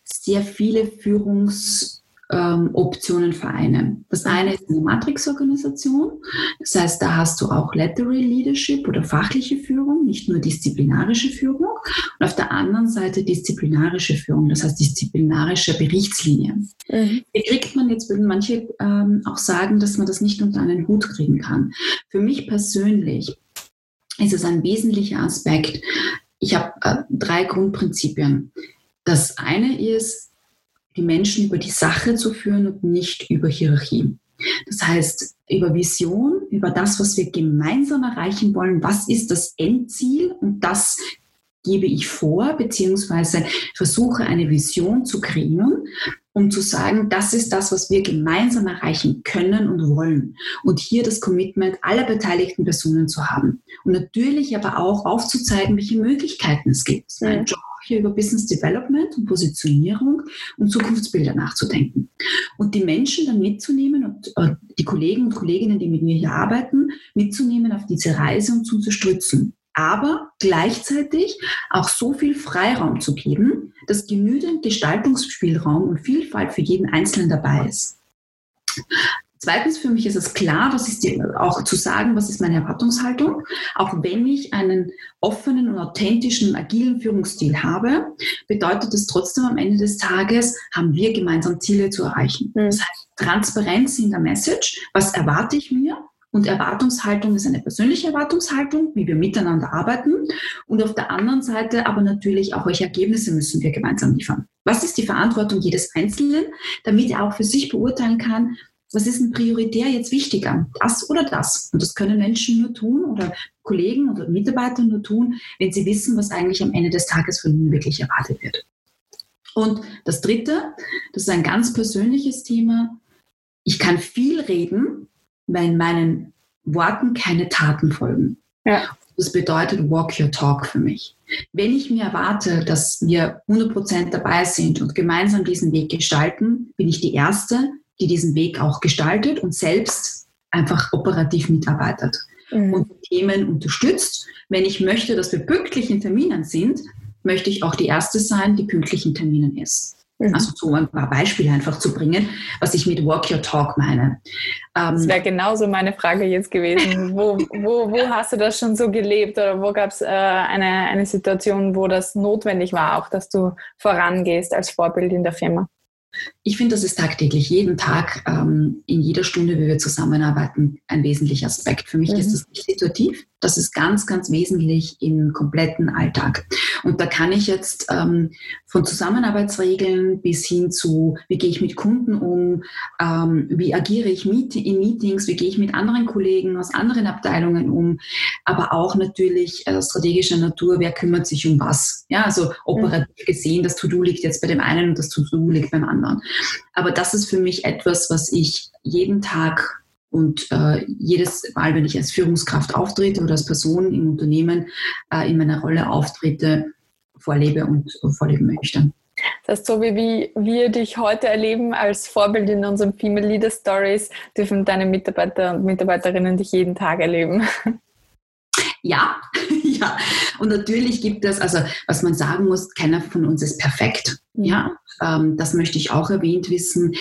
sehr viele Führungs- ähm, Optionen vereinen. Das eine ist eine Matrix-Organisation. Das heißt, da hast du auch Lateral Leadership oder fachliche Führung, nicht nur disziplinarische Führung. Und auf der anderen Seite disziplinarische Führung, das heißt disziplinarische Berichtslinien. Mhm. Hier kriegt man, jetzt würden manche ähm, auch sagen, dass man das nicht unter einen Hut kriegen kann. Für mich persönlich ist es ein wesentlicher Aspekt. Ich habe äh, drei Grundprinzipien. Das eine ist, die Menschen über die Sache zu führen und nicht über Hierarchie. Das heißt, über Vision, über das, was wir gemeinsam erreichen wollen, was ist das Endziel und das gebe ich vor, beziehungsweise versuche eine Vision zu kreieren um zu sagen, das ist das, was wir gemeinsam erreichen können und wollen. Und hier das Commitment aller beteiligten Personen zu haben. Und natürlich aber auch aufzuzeigen, welche Möglichkeiten es gibt. Mhm. Ein Job hier über Business Development und Positionierung und Zukunftsbilder nachzudenken. Und die Menschen dann mitzunehmen und äh, die Kollegen und Kolleginnen, die mit mir hier arbeiten, mitzunehmen auf diese Reise und zu unterstützen aber gleichzeitig auch so viel Freiraum zu geben, dass genügend Gestaltungsspielraum und Vielfalt für jeden Einzelnen dabei ist. Zweitens, für mich ist es klar, was ist die, auch zu sagen, was ist meine Erwartungshaltung. Auch wenn ich einen offenen und authentischen, agilen Führungsstil habe, bedeutet es trotzdem am Ende des Tages, haben wir gemeinsam Ziele zu erreichen. Mhm. Das heißt, Transparenz in der Message. Was erwarte ich mir? Und Erwartungshaltung ist eine persönliche Erwartungshaltung, wie wir miteinander arbeiten. Und auf der anderen Seite aber natürlich auch, welche Ergebnisse müssen wir gemeinsam liefern. Was ist die Verantwortung jedes Einzelnen, damit er auch für sich beurteilen kann, was ist denn prioritär jetzt wichtiger, das oder das? Und das können Menschen nur tun oder Kollegen oder Mitarbeiter nur tun, wenn sie wissen, was eigentlich am Ende des Tages von ihnen wirklich erwartet wird. Und das Dritte, das ist ein ganz persönliches Thema. Ich kann viel reden, wenn meinen Worten keine Taten folgen. Ja. Das bedeutet Walk Your Talk für mich. Wenn ich mir erwarte, dass wir 100% dabei sind und gemeinsam diesen Weg gestalten, bin ich die Erste, die diesen Weg auch gestaltet und selbst einfach operativ mitarbeitet mhm. und Themen unterstützt. Wenn ich möchte, dass wir pünktlich in Terminen sind, möchte ich auch die Erste sein, die pünktlich in Terminen ist. Mhm. Also so ein paar Beispiele einfach zu bringen, was ich mit Walk Your Talk meine. Ähm, das wäre genauso meine Frage jetzt gewesen. wo, wo, wo hast du das schon so gelebt oder wo gab es äh, eine, eine Situation, wo das notwendig war, auch dass du vorangehst als Vorbild in der Firma? Ich finde, das ist tagtäglich, jeden Tag, ähm, in jeder Stunde, wie wir zusammenarbeiten, ein wesentlicher Aspekt. Für mich mhm. ist das nicht situativ, das ist ganz, ganz wesentlich im kompletten Alltag. Und da kann ich jetzt ähm, von Zusammenarbeitsregeln bis hin zu, wie gehe ich mit Kunden um, ähm, wie agiere ich mit, in Meetings, wie gehe ich mit anderen Kollegen aus anderen Abteilungen um, aber auch natürlich äh, strategischer Natur, wer kümmert sich um was. Ja, also operativ mhm. gesehen, das To-Do liegt jetzt bei dem einen und das To-Do liegt beim anderen. Aber das ist für mich etwas, was ich jeden Tag und äh, jedes Mal, wenn ich als Führungskraft auftrete oder als Person im Unternehmen äh, in meiner Rolle auftrete, vorlebe und vorleben möchte. Das heißt, so wie wir dich heute erleben als Vorbild in unseren Female Leader Stories, dürfen deine Mitarbeiter und Mitarbeiterinnen dich jeden Tag erleben. Ja, ja. Und natürlich gibt es, also was man sagen muss, keiner von uns ist perfekt. Ja, ähm, das möchte ich auch erwähnt wissen.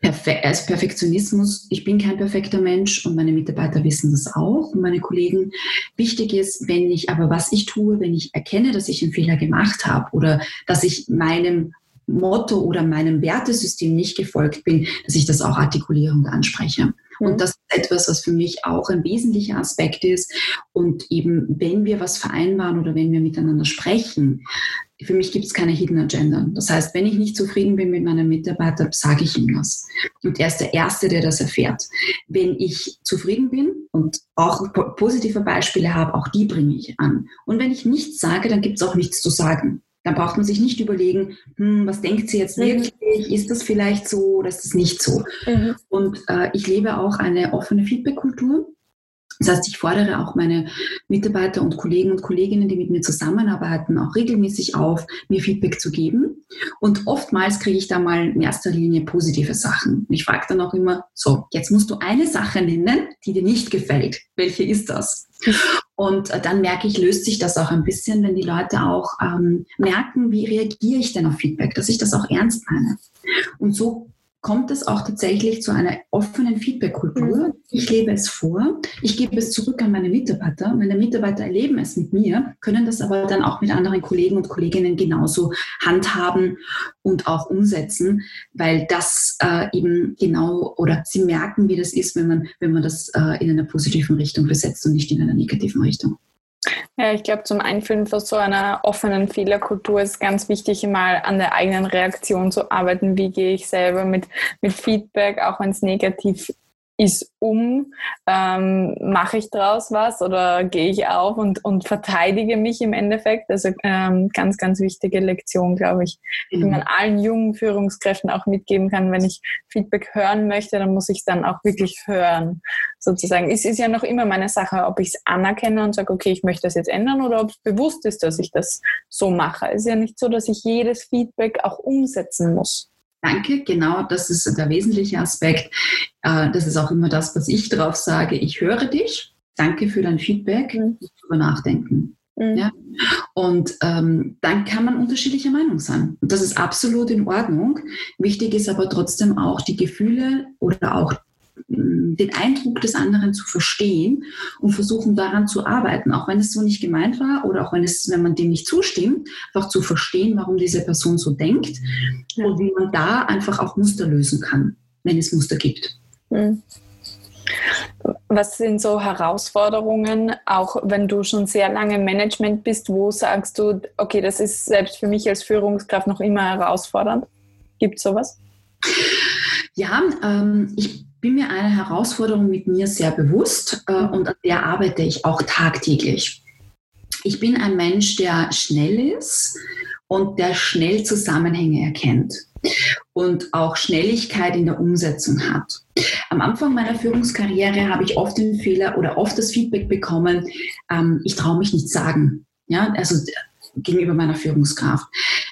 Perfe also Perfektionismus, ich bin kein perfekter Mensch und meine Mitarbeiter wissen das auch und meine Kollegen. Wichtig ist, wenn ich aber was ich tue, wenn ich erkenne, dass ich einen Fehler gemacht habe oder dass ich meinem Motto oder meinem Wertesystem nicht gefolgt bin, dass ich das auch artikuliere und anspreche. Und mhm. das ist etwas, was für mich auch ein wesentlicher Aspekt ist. Und eben, wenn wir was vereinbaren oder wenn wir miteinander sprechen, für mich gibt es keine Hidden Agenda. Das heißt, wenn ich nicht zufrieden bin mit meinem Mitarbeiter, sage ich ihm das. Und er ist der Erste, der das erfährt. Wenn ich zufrieden bin und auch positive Beispiele habe, auch die bringe ich an. Und wenn ich nichts sage, dann gibt es auch nichts zu sagen. Dann braucht man sich nicht überlegen, hm, was denkt sie jetzt mhm. wirklich? Mhm. Ist das vielleicht so oder ist das nicht so? Mhm. Und äh, ich lebe auch eine offene Feedback-Kultur. Das heißt, ich fordere auch meine Mitarbeiter und Kollegen und Kolleginnen, die mit mir zusammenarbeiten, auch regelmäßig auf, mir Feedback zu geben. Und oftmals kriege ich da mal in erster Linie positive Sachen. Und ich frage dann auch immer, so, jetzt musst du eine Sache nennen, die dir nicht gefällt. Welche ist das? Und äh, dann merke ich, löst sich das auch ein bisschen, wenn die Leute auch ähm, merken, wie reagiere ich denn auf Feedback, dass ich das auch ernst meine. Und so kommt es auch tatsächlich zu einer offenen Feedback-Kultur. Mhm. Ich lebe es vor, ich gebe es zurück an meine Mitarbeiter. Meine Mitarbeiter erleben es mit mir, können das aber dann auch mit anderen Kollegen und Kolleginnen genauso handhaben und auch umsetzen, weil das äh, eben genau oder sie merken, wie das ist, wenn man, wenn man das äh, in einer positiven Richtung besetzt und nicht in einer negativen Richtung. Ja, ich glaube, zum Einführen von so einer offenen Fehlerkultur ist ganz wichtig, mal an der eigenen Reaktion zu arbeiten. Wie gehe ich selber mit, mit Feedback, auch wenn es negativ ist um, ähm, mache ich daraus was oder gehe ich auf und, und verteidige mich im Endeffekt. Also ähm, ganz, ganz wichtige Lektion, glaube ich, mhm. die man allen jungen Führungskräften auch mitgeben kann. Wenn ich Feedback hören möchte, dann muss ich es dann auch wirklich hören, sozusagen. Es ist ja noch immer meine Sache, ob ich es anerkenne und sage, okay, ich möchte das jetzt ändern oder ob es bewusst ist, dass ich das so mache. Es ist ja nicht so, dass ich jedes Feedback auch umsetzen muss. Danke, genau, das ist der wesentliche Aspekt. Äh, das ist auch immer das, was ich drauf sage. Ich höre dich. Danke für dein Feedback. Mhm. Darüber nachdenken. Mhm. Ja? Und ähm, dann kann man unterschiedlicher Meinung sein. Und das ist absolut in Ordnung. Wichtig ist aber trotzdem auch die Gefühle oder auch den Eindruck des anderen zu verstehen und versuchen daran zu arbeiten, auch wenn es so nicht gemeint war oder auch wenn es, wenn man dem nicht zustimmt, einfach zu verstehen, warum diese Person so denkt ja. und wie man da einfach auch Muster lösen kann, wenn es Muster gibt. Mhm. Was sind so Herausforderungen, auch wenn du schon sehr lange im Management bist, wo sagst du, okay, das ist selbst für mich als Führungskraft noch immer herausfordernd? Gibt es sowas? Ja, ähm, ich bin mir eine Herausforderung mit mir sehr bewusst äh, und an der arbeite ich auch tagtäglich. Ich bin ein Mensch, der schnell ist und der schnell Zusammenhänge erkennt und auch Schnelligkeit in der Umsetzung hat. Am Anfang meiner Führungskarriere habe ich oft den Fehler oder oft das Feedback bekommen, ähm, ich traue mich nicht sagen. Ja, also gegenüber meiner Führungskraft.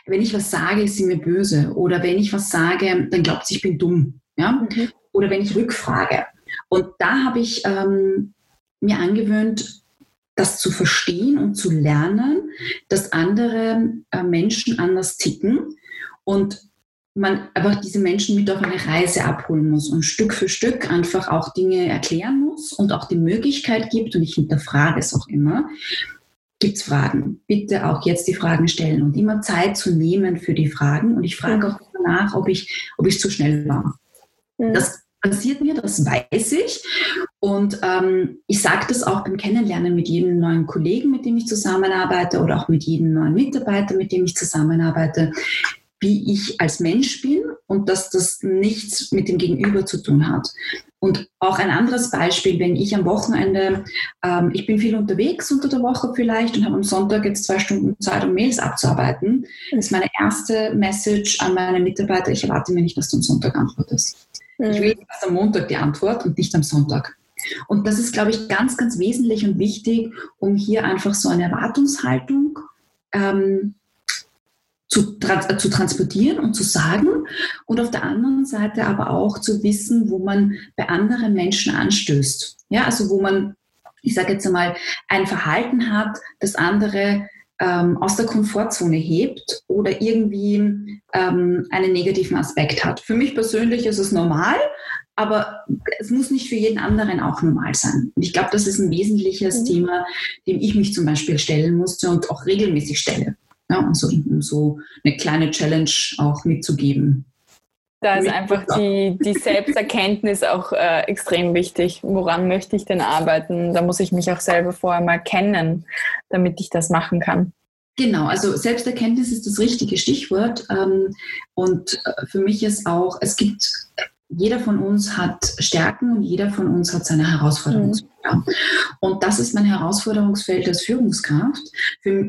Wenn ich was sage, ist sie mir böse. Oder wenn ich was sage, dann glaubt sie, ich bin dumm. Ja? Mhm oder wenn ich rückfrage. Und da habe ich ähm, mir angewöhnt, das zu verstehen und zu lernen, dass andere äh, Menschen anders ticken und man einfach diese Menschen mit auf eine Reise abholen muss und Stück für Stück einfach auch Dinge erklären muss und auch die Möglichkeit gibt, und ich hinterfrage es auch immer, gibt es Fragen. Bitte auch jetzt die Fragen stellen und immer Zeit zu nehmen für die Fragen. Und ich frage auch nach, ob ich, ob ich zu schnell war. Mhm. Das passiert mir, das weiß ich. Und ähm, ich sage das auch beim Kennenlernen mit jedem neuen Kollegen, mit dem ich zusammenarbeite oder auch mit jedem neuen Mitarbeiter, mit dem ich zusammenarbeite, wie ich als Mensch bin und dass das nichts mit dem Gegenüber zu tun hat. Und auch ein anderes Beispiel, wenn ich am Wochenende, ähm, ich bin viel unterwegs unter der Woche vielleicht und habe am Sonntag jetzt zwei Stunden Zeit, um Mails abzuarbeiten, ist meine erste Message an meine Mitarbeiter, ich erwarte mir nicht, dass du am Sonntag antwortest. Mhm. Ich will erst am Montag die Antwort und nicht am Sonntag. Und das ist, glaube ich, ganz, ganz wesentlich und wichtig, um hier einfach so eine Erwartungshaltung ähm, zu, trans äh, zu transportieren und zu sagen und auf der anderen Seite aber auch zu wissen, wo man bei anderen Menschen anstößt. Ja, also wo man, ich sage jetzt einmal, ein Verhalten hat, das andere ähm, aus der Komfortzone hebt oder irgendwie ähm, einen negativen Aspekt hat. Für mich persönlich ist es normal, aber es muss nicht für jeden anderen auch normal sein. Und ich glaube, das ist ein wesentliches mhm. Thema, dem ich mich zum Beispiel stellen musste und auch regelmäßig stelle. Ja, um, so, um so eine kleine Challenge auch mitzugeben. Da ist einfach die, die Selbsterkenntnis auch äh, extrem wichtig. Woran möchte ich denn arbeiten? Da muss ich mich auch selber vorher mal kennen, damit ich das machen kann. Genau, also Selbsterkenntnis ist das richtige Stichwort. Ähm, und äh, für mich ist auch, es gibt, jeder von uns hat Stärken und jeder von uns hat seine Herausforderungen. Mhm. Und das ist mein Herausforderungsfeld als Führungskraft.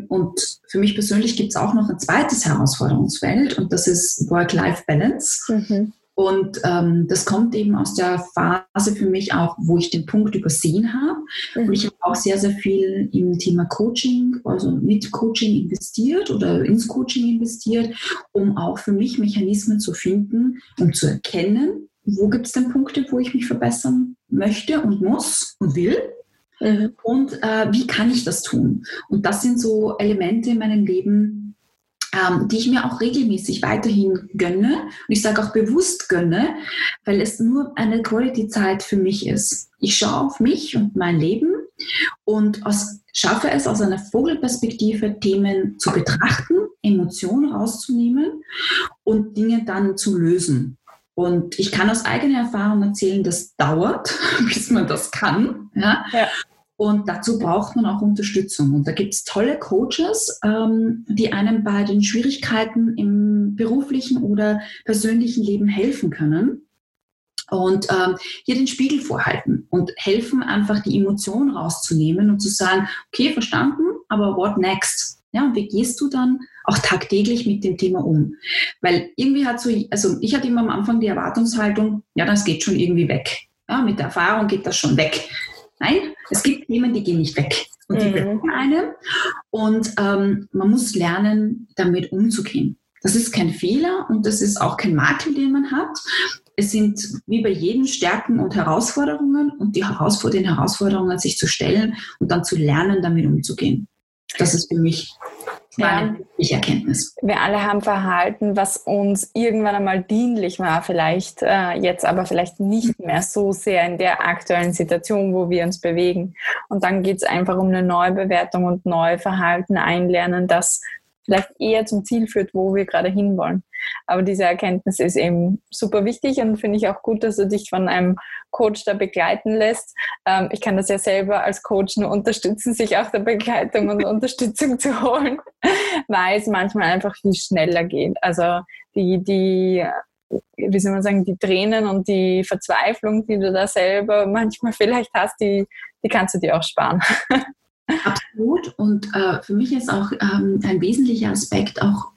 und für mich persönlich gibt es auch noch ein zweites Herausforderungsfeld und das ist Work-Life-Balance. Mhm. Und ähm, das kommt eben aus der Phase für mich auch, wo ich den Punkt übersehen habe. Mhm. Und ich habe auch sehr, sehr viel im Thema Coaching, also mit Coaching investiert oder ins Coaching investiert, um auch für mich Mechanismen zu finden, um zu erkennen, wo gibt es denn Punkte, wo ich mich verbessern möchte und muss und will. Mhm. Und äh, wie kann ich das tun? Und das sind so Elemente in meinem Leben, ähm, die ich mir auch regelmäßig weiterhin gönne. Und ich sage auch bewusst gönne, weil es nur eine Quality-Zeit für mich ist. Ich schaue auf mich und mein Leben und aus, schaffe es aus einer Vogelperspektive, Themen zu betrachten, Emotionen rauszunehmen und Dinge dann zu lösen. Und ich kann aus eigener Erfahrung erzählen, das dauert, bis man das kann. Ja? ja. Und dazu braucht man auch Unterstützung. Und da gibt es tolle Coaches, ähm, die einem bei den Schwierigkeiten im beruflichen oder persönlichen Leben helfen können. und ähm, hier den Spiegel vorhalten und helfen einfach die Emotion rauszunehmen und zu sagen, okay, verstanden, aber what next? Ja, und wie gehst du dann auch tagtäglich mit dem Thema um? Weil irgendwie hat so, also ich hatte immer am Anfang die Erwartungshaltung, ja, das geht schon irgendwie weg. Ja, mit der Erfahrung geht das schon weg. Nein, es gibt Themen, die gehen nicht weg. Und die mhm. bleiben einem. Und ähm, man muss lernen, damit umzugehen. Das ist kein Fehler und das ist auch kein Makel, den man hat. Es sind wie bei jedem Stärken und Herausforderungen und die den Herausforderungen sich zu stellen und dann zu lernen, damit umzugehen. Das ist für mich meine ja. Erkenntnis. Wir alle haben Verhalten, was uns irgendwann einmal dienlich war, vielleicht äh, jetzt aber vielleicht nicht mehr so sehr in der aktuellen Situation, wo wir uns bewegen. Und dann geht es einfach um eine Neubewertung und neue Verhalten einlernen, das vielleicht eher zum Ziel führt, wo wir gerade hinwollen. Aber diese Erkenntnis ist eben super wichtig und finde ich auch gut, dass du dich von einem Coach da begleiten lässt. Ähm, ich kann das ja selber als Coach nur unterstützen, sich auch der Begleitung und Unterstützung zu holen, weil es manchmal einfach viel schneller geht. Also die, die wie soll man sagen, die Tränen und die Verzweiflung, die du da selber manchmal vielleicht hast, die, die kannst du dir auch sparen. Absolut. Und äh, für mich ist auch ähm, ein wesentlicher Aspekt auch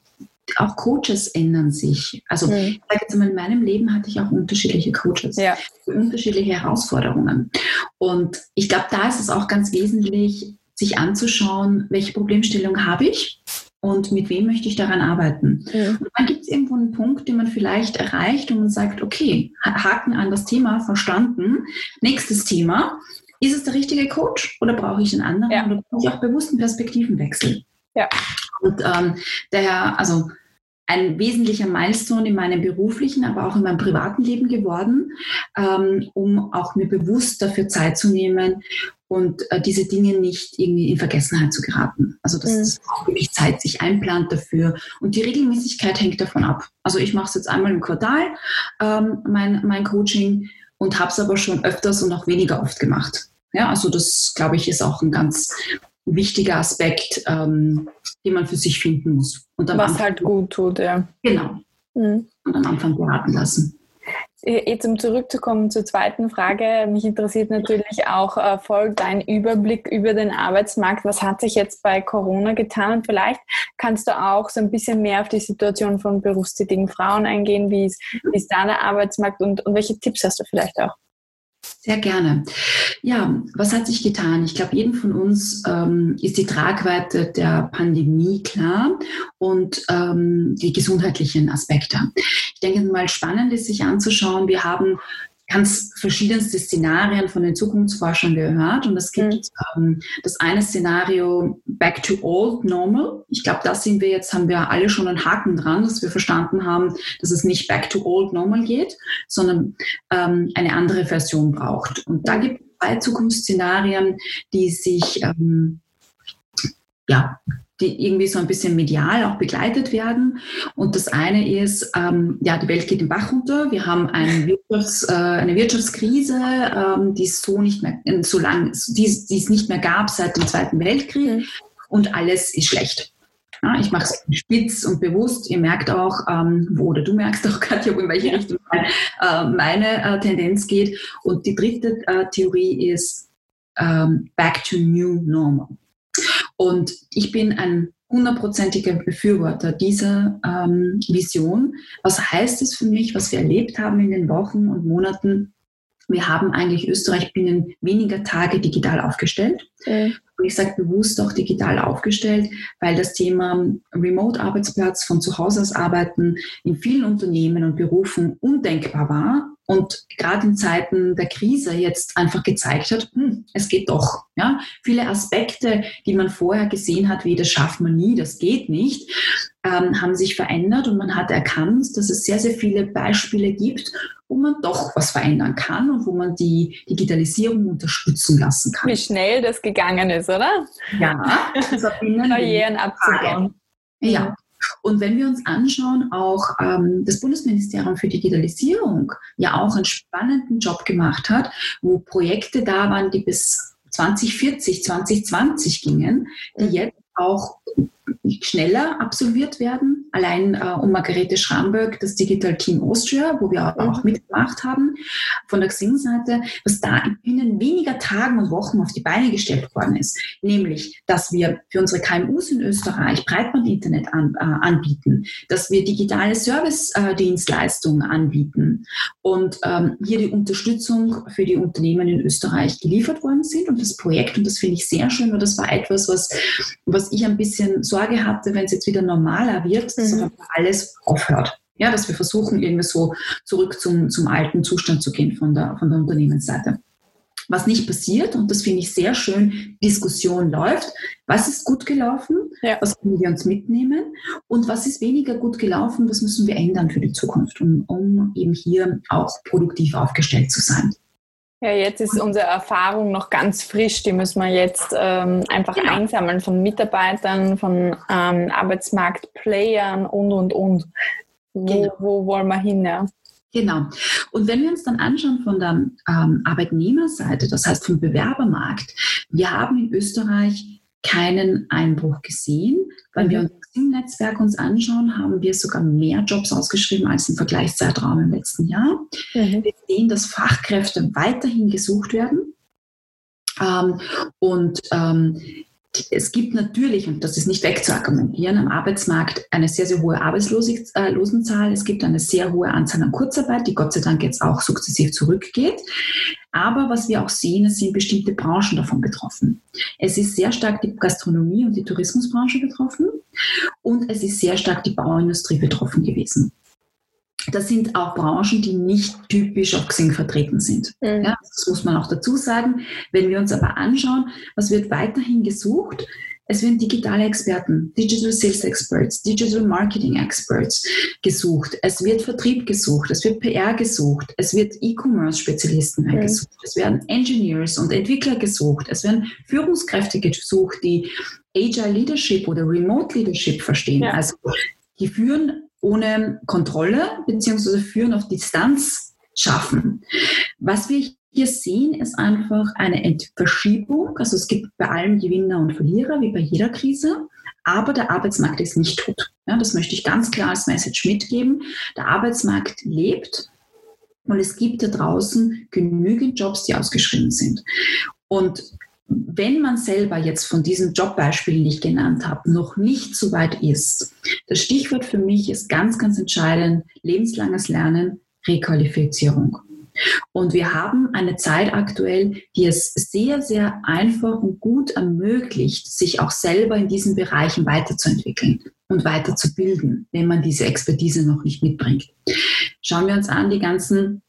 auch Coaches ändern sich. Also mhm. ich sage jetzt mal, in meinem Leben hatte ich auch unterschiedliche Coaches, ja. unterschiedliche Herausforderungen. Und ich glaube, da ist es auch ganz wesentlich, sich anzuschauen, welche Problemstellung habe ich und mit wem möchte ich daran arbeiten. Mhm. Und dann gibt es irgendwo einen Punkt, den man vielleicht erreicht und man sagt, okay, Haken an das Thema verstanden, nächstes Thema. Ist es der richtige Coach oder brauche ich einen anderen? Ja. Oder brauche ich auch bewussten Perspektivenwechsel? Ja. Und ähm, daher, also ein wesentlicher Milestone in meinem beruflichen, aber auch in meinem privaten Leben geworden, ähm, um auch mir bewusst dafür Zeit zu nehmen und äh, diese Dinge nicht irgendwie in Vergessenheit zu geraten. Also dass mhm. es auch wirklich Zeit sich einplant dafür. Und die Regelmäßigkeit hängt davon ab. Also ich mache es jetzt einmal im Quartal, ähm, mein, mein Coaching, und habe es aber schon öfters und auch weniger oft gemacht. Ja, also das, glaube ich, ist auch ein ganz wichtiger Aspekt, ähm, den man für sich finden muss. Und Was Anfang, halt gut tut, ja. Genau. Mhm. Und am Anfang beraten lassen. Jetzt um zurückzukommen zur zweiten Frage, mich interessiert natürlich auch äh, voll dein Überblick über den Arbeitsmarkt. Was hat sich jetzt bei Corona getan? Und vielleicht kannst du auch so ein bisschen mehr auf die Situation von berufstätigen Frauen eingehen. Wie ist, wie ist da der Arbeitsmarkt und, und welche Tipps hast du vielleicht auch? Sehr gerne. Ja, was hat sich getan? Ich glaube, jedem von uns ähm, ist die Tragweite der Pandemie klar und ähm, die gesundheitlichen Aspekte. Ich denke mal, spannend ist sich anzuschauen. Wir haben ganz verschiedenste Szenarien von den Zukunftsforschern gehört. Und es gibt mhm. ähm, das eine Szenario Back to Old Normal. Ich glaube, da sind wir jetzt, haben wir alle schon einen Haken dran, dass wir verstanden haben, dass es nicht Back to Old Normal geht, sondern ähm, eine andere Version braucht. Und da gibt es zwei Zukunftsszenarien, die sich ähm, ja, die irgendwie so ein bisschen medial auch begleitet werden. Und das eine ist, ähm, ja, die Welt geht den Bach runter. Wir haben eine, Wirtschafts-, äh, eine Wirtschaftskrise, ähm, die es so nicht mehr, äh, so lang, die, die es nicht mehr gab seit dem Zweiten Weltkrieg. Mhm. Und alles ist schlecht. Ja, ich mache es spitz und bewusst. Ihr merkt auch, ähm, wo, oder du merkst auch, Katja, in welche Richtung äh, meine äh, Tendenz geht. Und die dritte äh, Theorie ist ähm, Back to New Normal. Und ich bin ein hundertprozentiger Befürworter dieser ähm, Vision. Was heißt es für mich, was wir erlebt haben in den Wochen und Monaten? Wir haben eigentlich Österreich binnen weniger Tage digital aufgestellt. Mhm. Und ich sage bewusst auch digital aufgestellt, weil das Thema Remote-Arbeitsplatz von zu Hause aus arbeiten in vielen Unternehmen und Berufen undenkbar war und gerade in Zeiten der Krise jetzt einfach gezeigt hat, hm, es geht doch. Ja? Viele Aspekte, die man vorher gesehen hat, wie das schafft man nie, das geht nicht, ähm, haben sich verändert und man hat erkannt, dass es sehr, sehr viele Beispiele gibt, wo man doch was verändern kann und wo man die Digitalisierung unterstützen lassen kann. Wie schnell das gegangen ist, oder? Ja, Barrieren abzubauen. Ja, und wenn wir uns anschauen, auch ähm, das Bundesministerium für Digitalisierung ja auch einen spannenden Job gemacht hat, wo Projekte da waren, die bis 2040, 2020 gingen, die mhm. jetzt auch schneller absolviert werden allein äh, um Margarete Schramböck, das Digital Team Austria, wo wir mhm. auch mitgemacht haben, von der Xing-Seite, was da binnen weniger Tagen und Wochen auf die Beine gestellt worden ist. Nämlich, dass wir für unsere KMUs in Österreich Breitbandinternet an, äh, anbieten, dass wir digitale Service-Dienstleistungen äh, anbieten und ähm, hier die Unterstützung für die Unternehmen in Österreich geliefert worden sind. Und das Projekt, und das finde ich sehr schön, weil das war etwas, was, was ich ein bisschen Sorge hatte, wenn es jetzt wieder normaler wird, dass mhm. alles aufhört. Ja, dass wir versuchen, irgendwie so zurück zum, zum alten Zustand zu gehen von der, von der Unternehmensseite. Was nicht passiert, und das finde ich sehr schön, Diskussion läuft. Was ist gut gelaufen? Ja. Was können wir uns mitnehmen? Und was ist weniger gut gelaufen? Was müssen wir ändern für die Zukunft, um, um eben hier auch produktiv aufgestellt zu sein? Ja, jetzt ist unsere Erfahrung noch ganz frisch. Die müssen wir jetzt ähm, einfach genau. einsammeln von Mitarbeitern, von ähm, Arbeitsmarktplayern und, und, und. Wo, genau. wo wollen wir hin? Ja? Genau. Und wenn wir uns dann anschauen von der ähm, Arbeitnehmerseite, das heißt vom Bewerbermarkt, wir haben in Österreich keinen Einbruch gesehen. Wenn mhm. wir uns im Netzwerk uns anschauen, haben wir sogar mehr Jobs ausgeschrieben als im Vergleichszeitraum im letzten Jahr. Mhm. Wir sehen, dass Fachkräfte weiterhin gesucht werden. Ähm, und ähm, es gibt natürlich, und das ist nicht wegzuargumentieren, am Arbeitsmarkt eine sehr, sehr hohe Arbeitslosenzahl. Es gibt eine sehr hohe Anzahl an Kurzarbeit, die Gott sei Dank jetzt auch sukzessiv zurückgeht. Aber was wir auch sehen, es sind bestimmte Branchen davon betroffen. Es ist sehr stark die Gastronomie und die Tourismusbranche betroffen und es ist sehr stark die Bauindustrie betroffen gewesen das sind auch Branchen, die nicht typisch auf Xing vertreten sind. Mhm. Ja, das muss man auch dazu sagen. Wenn wir uns aber anschauen, was wird weiterhin gesucht? Es werden digitale Experten, Digital Sales Experts, Digital Marketing Experts gesucht. Es wird Vertrieb gesucht, es wird PR gesucht, es wird E-Commerce-Spezialisten mhm. gesucht, es werden Engineers und Entwickler gesucht, es werden Führungskräfte gesucht, die Agile Leadership oder Remote Leadership verstehen. Ja. Also die führen ohne Kontrolle bzw. führen auf Distanz schaffen. Was wir hier sehen, ist einfach eine Verschiebung. Also es gibt bei allem Gewinner und Verlierer, wie bei jeder Krise. Aber der Arbeitsmarkt ist nicht tot. Ja, das möchte ich ganz klar als Message mitgeben. Der Arbeitsmarkt lebt und es gibt da draußen genügend Jobs, die ausgeschrieben sind. Und wenn man selber jetzt von diesen Jobbeispielen, die ich genannt habe, noch nicht so weit ist, das Stichwort für mich ist ganz, ganz entscheidend, lebenslanges Lernen, Requalifizierung. Und wir haben eine Zeit aktuell, die es sehr, sehr einfach und gut ermöglicht, sich auch selber in diesen Bereichen weiterzuentwickeln und weiterzubilden, wenn man diese Expertise noch nicht mitbringt. Schauen wir uns an die ganzen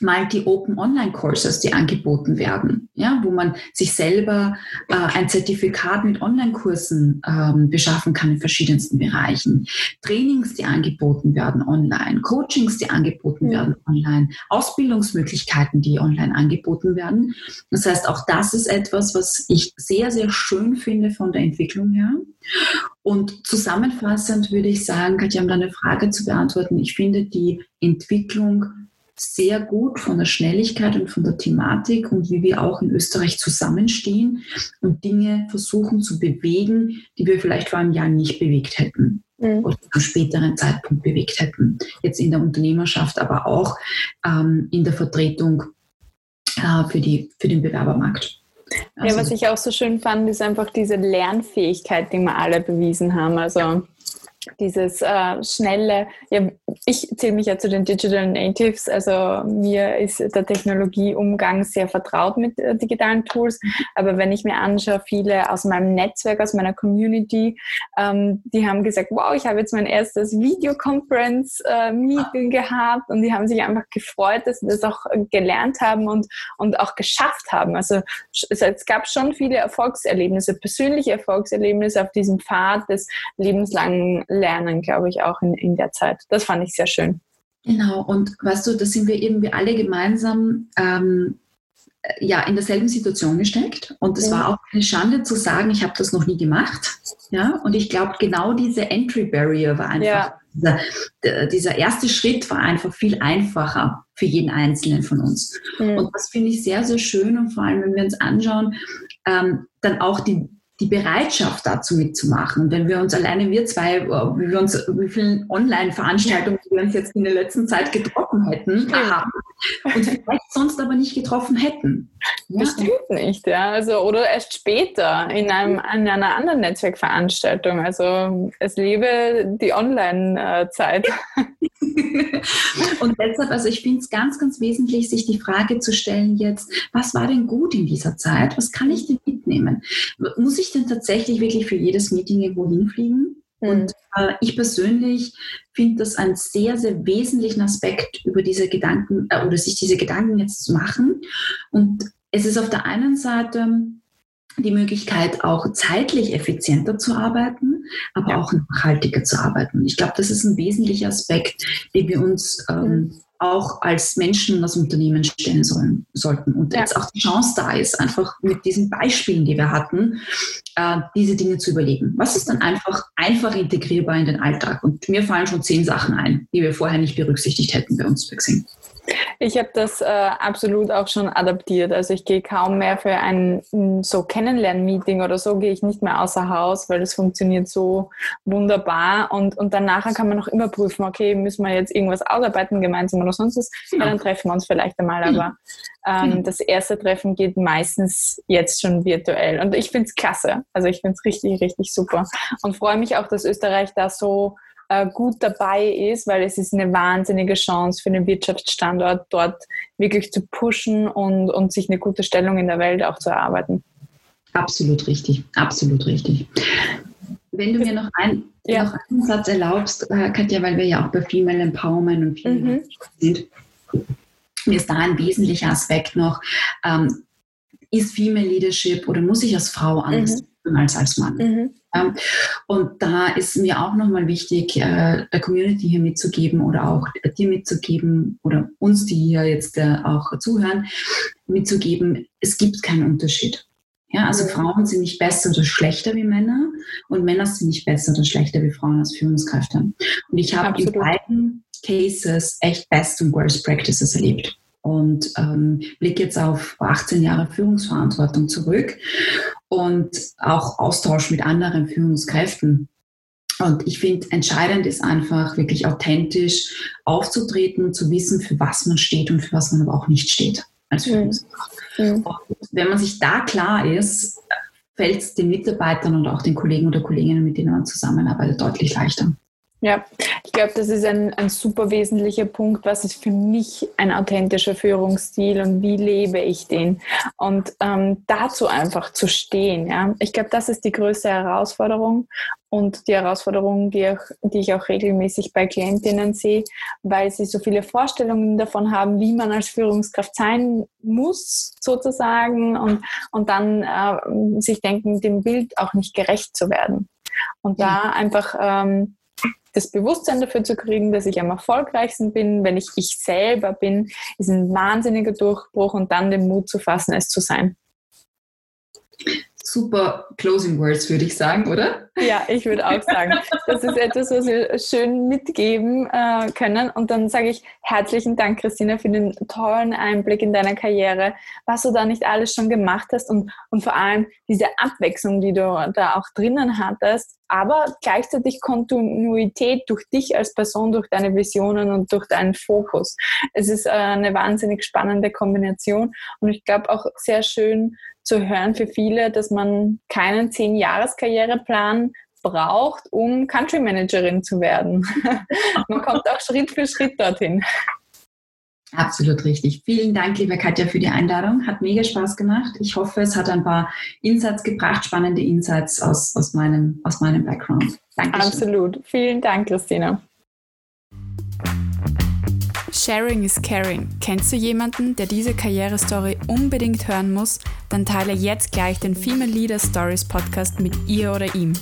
Multi-Open Online-Courses, die angeboten werden, ja, wo man sich selber äh, ein Zertifikat mit Online-Kursen ähm, beschaffen kann in verschiedensten Bereichen. Trainings, die angeboten werden online, Coachings, die angeboten ja. werden online, Ausbildungsmöglichkeiten, die online angeboten werden. Das heißt, auch das ist etwas, was ich sehr, sehr schön finde von der Entwicklung her. Und zusammenfassend würde ich sagen, Katja, um deine Frage zu beantworten, ich finde die Entwicklung sehr gut von der Schnelligkeit und von der Thematik und wie wir auch in Österreich zusammenstehen und Dinge versuchen zu bewegen, die wir vielleicht vor einem Jahr nicht bewegt hätten mhm. oder zu späteren Zeitpunkt bewegt hätten. Jetzt in der Unternehmerschaft, aber auch ähm, in der Vertretung äh, für, die, für den Bewerbermarkt. Also, ja, was ich auch so schön fand, ist einfach diese Lernfähigkeit, die wir alle bewiesen haben. Also dieses äh, schnelle, ja, ich zähle mich ja zu den Digital Natives, also mir ist der Technologieumgang sehr vertraut mit äh, digitalen Tools, aber wenn ich mir anschaue, viele aus meinem Netzwerk, aus meiner Community, ähm, die haben gesagt, wow, ich habe jetzt mein erstes Videoconference-Meeting äh, gehabt und die haben sich einfach gefreut, dass sie das auch gelernt haben und, und auch geschafft haben. Also es, gab schon viele Erfolgserlebnisse, persönliche Erfolgserlebnisse auf diesem Pfad des lebenslangen lernen, glaube ich, auch in, in der Zeit. Das fand ich sehr schön. Genau, und weißt du, da sind wir irgendwie alle gemeinsam ähm, ja, in derselben Situation gesteckt. Und es ja. war auch eine Schande zu sagen, ich habe das noch nie gemacht. Ja, und ich glaube, genau diese Entry Barrier war einfach, ja. dieser, dieser, erste Schritt war einfach viel einfacher für jeden Einzelnen von uns. Mhm. Und das finde ich sehr, sehr schön. Und vor allem, wenn wir uns anschauen, ähm, dann auch die die Bereitschaft dazu mitzumachen. Wenn wir uns alleine, wir zwei, äh, wie wir uns, wie vielen Online-Veranstaltungen wir uns jetzt in der letzten Zeit getroffen hätten, haben und vielleicht sonst aber nicht getroffen hätten. Ja. Bestimmt nicht, ja. Also, oder erst später in, einem, in einer anderen Netzwerkveranstaltung. Also es lebe die Online-Zeit. und deshalb, also ich finde es ganz, ganz wesentlich, sich die Frage zu stellen jetzt, was war denn gut in dieser Zeit? Was kann ich denn mitnehmen? Muss ich denn tatsächlich wirklich für jedes Meeting irgendwo hinfliegen? Mhm. Und äh, ich persönlich finde das einen sehr, sehr wesentlichen Aspekt über diese Gedanken äh, oder sich diese Gedanken jetzt zu machen. Und es ist auf der einen Seite die Möglichkeit, auch zeitlich effizienter zu arbeiten, aber ja. auch nachhaltiger zu arbeiten. Ich glaube, das ist ein wesentlicher Aspekt, den wir uns ähm, mhm auch als Menschen das Unternehmen stellen sollen, sollten. Und ja. jetzt auch die Chance da ist, einfach mit diesen Beispielen, die wir hatten, äh, diese Dinge zu überlegen. Was ist dann einfach, einfach integrierbar in den Alltag? Und mir fallen schon zehn Sachen ein, die wir vorher nicht berücksichtigt hätten bei uns bei Xing. Ich habe das äh, absolut auch schon adaptiert. Also ich gehe kaum mehr für ein so Kennenlern-Meeting oder so, gehe ich nicht mehr außer Haus, weil das funktioniert so wunderbar. Und, und dann nachher kann man noch immer prüfen, okay, müssen wir jetzt irgendwas ausarbeiten gemeinsam oder sonst was. Ja, dann treffen wir uns vielleicht einmal. Aber ähm, das erste Treffen geht meistens jetzt schon virtuell. Und ich finde es klasse. Also ich finde es richtig, richtig super. Und freue mich auch, dass Österreich da so äh, gut dabei ist, weil es ist eine wahnsinnige Chance für den Wirtschaftsstandort, dort wirklich zu pushen und, und sich eine gute Stellung in der Welt auch zu erarbeiten. Absolut richtig, absolut richtig. Wenn du mir noch, ein, ja. noch einen Satz erlaubst, äh, Katja, weil wir ja auch bei Female Empowerment und Female mhm. sind, mir ist da ein wesentlicher Aspekt noch, ähm, ist Female Leadership oder muss ich als Frau anders mhm als als Mann. Mhm. und da ist mir auch nochmal wichtig, äh, der Community hier mitzugeben oder auch dir mitzugeben oder uns, die hier jetzt äh, auch zuhören, mitzugeben, es gibt keinen Unterschied. Ja, also mhm. Frauen sind nicht besser oder schlechter wie Männer und Männer sind nicht besser oder schlechter wie Frauen als Führungskräfte. Und ich habe in beiden Cases echt Best und Worst Practices erlebt und ähm, blicke jetzt auf 18 Jahre Führungsverantwortung zurück und auch Austausch mit anderen Führungskräften. Und ich finde, entscheidend ist einfach wirklich authentisch aufzutreten, zu wissen, für was man steht und für was man aber auch nicht steht als mhm. Führungskraft. Mhm. wenn man sich da klar ist, fällt es den Mitarbeitern und auch den Kollegen oder Kolleginnen, mit denen man zusammenarbeitet, deutlich leichter. Ja, ich glaube, das ist ein, ein super wesentlicher Punkt. Was ist für mich ein authentischer Führungsstil und wie lebe ich den? Und ähm, dazu einfach zu stehen. Ja? Ich glaube, das ist die größte Herausforderung und die Herausforderung, die, auch, die ich auch regelmäßig bei Klientinnen sehe, weil sie so viele Vorstellungen davon haben, wie man als Führungskraft sein muss, sozusagen, und, und dann äh, sich denken, dem Bild auch nicht gerecht zu werden. Und da einfach ähm, das Bewusstsein dafür zu kriegen, dass ich am erfolgreichsten bin, wenn ich ich selber bin, ist ein wahnsinniger Durchbruch und dann den Mut zu fassen, es zu sein. Super Closing Words, würde ich sagen, oder? Ja, ich würde auch sagen, das ist etwas, was wir schön mitgeben äh, können. Und dann sage ich herzlichen Dank, Christina, für den tollen Einblick in deine Karriere, was du da nicht alles schon gemacht hast und, und vor allem diese Abwechslung, die du da auch drinnen hattest, aber gleichzeitig Kontinuität durch dich als Person, durch deine Visionen und durch deinen Fokus. Es ist äh, eine wahnsinnig spannende Kombination und ich glaube auch sehr schön zu hören für viele, dass man keinen Zehn-Jahres-Karriereplan braucht, um Country Managerin zu werden. man kommt auch Schritt für Schritt dorthin. Absolut richtig. Vielen Dank, liebe Katja, für die Einladung. Hat mega Spaß gemacht. Ich hoffe, es hat ein paar Insights gebracht, spannende Insights aus, aus, meinem, aus meinem Background. Danke. Absolut. Vielen Dank, Christina. Sharing is caring. Kennst du jemanden, der diese Karrierestory unbedingt hören muss? Dann teile jetzt gleich den Female Leader Stories Podcast mit ihr oder ihm.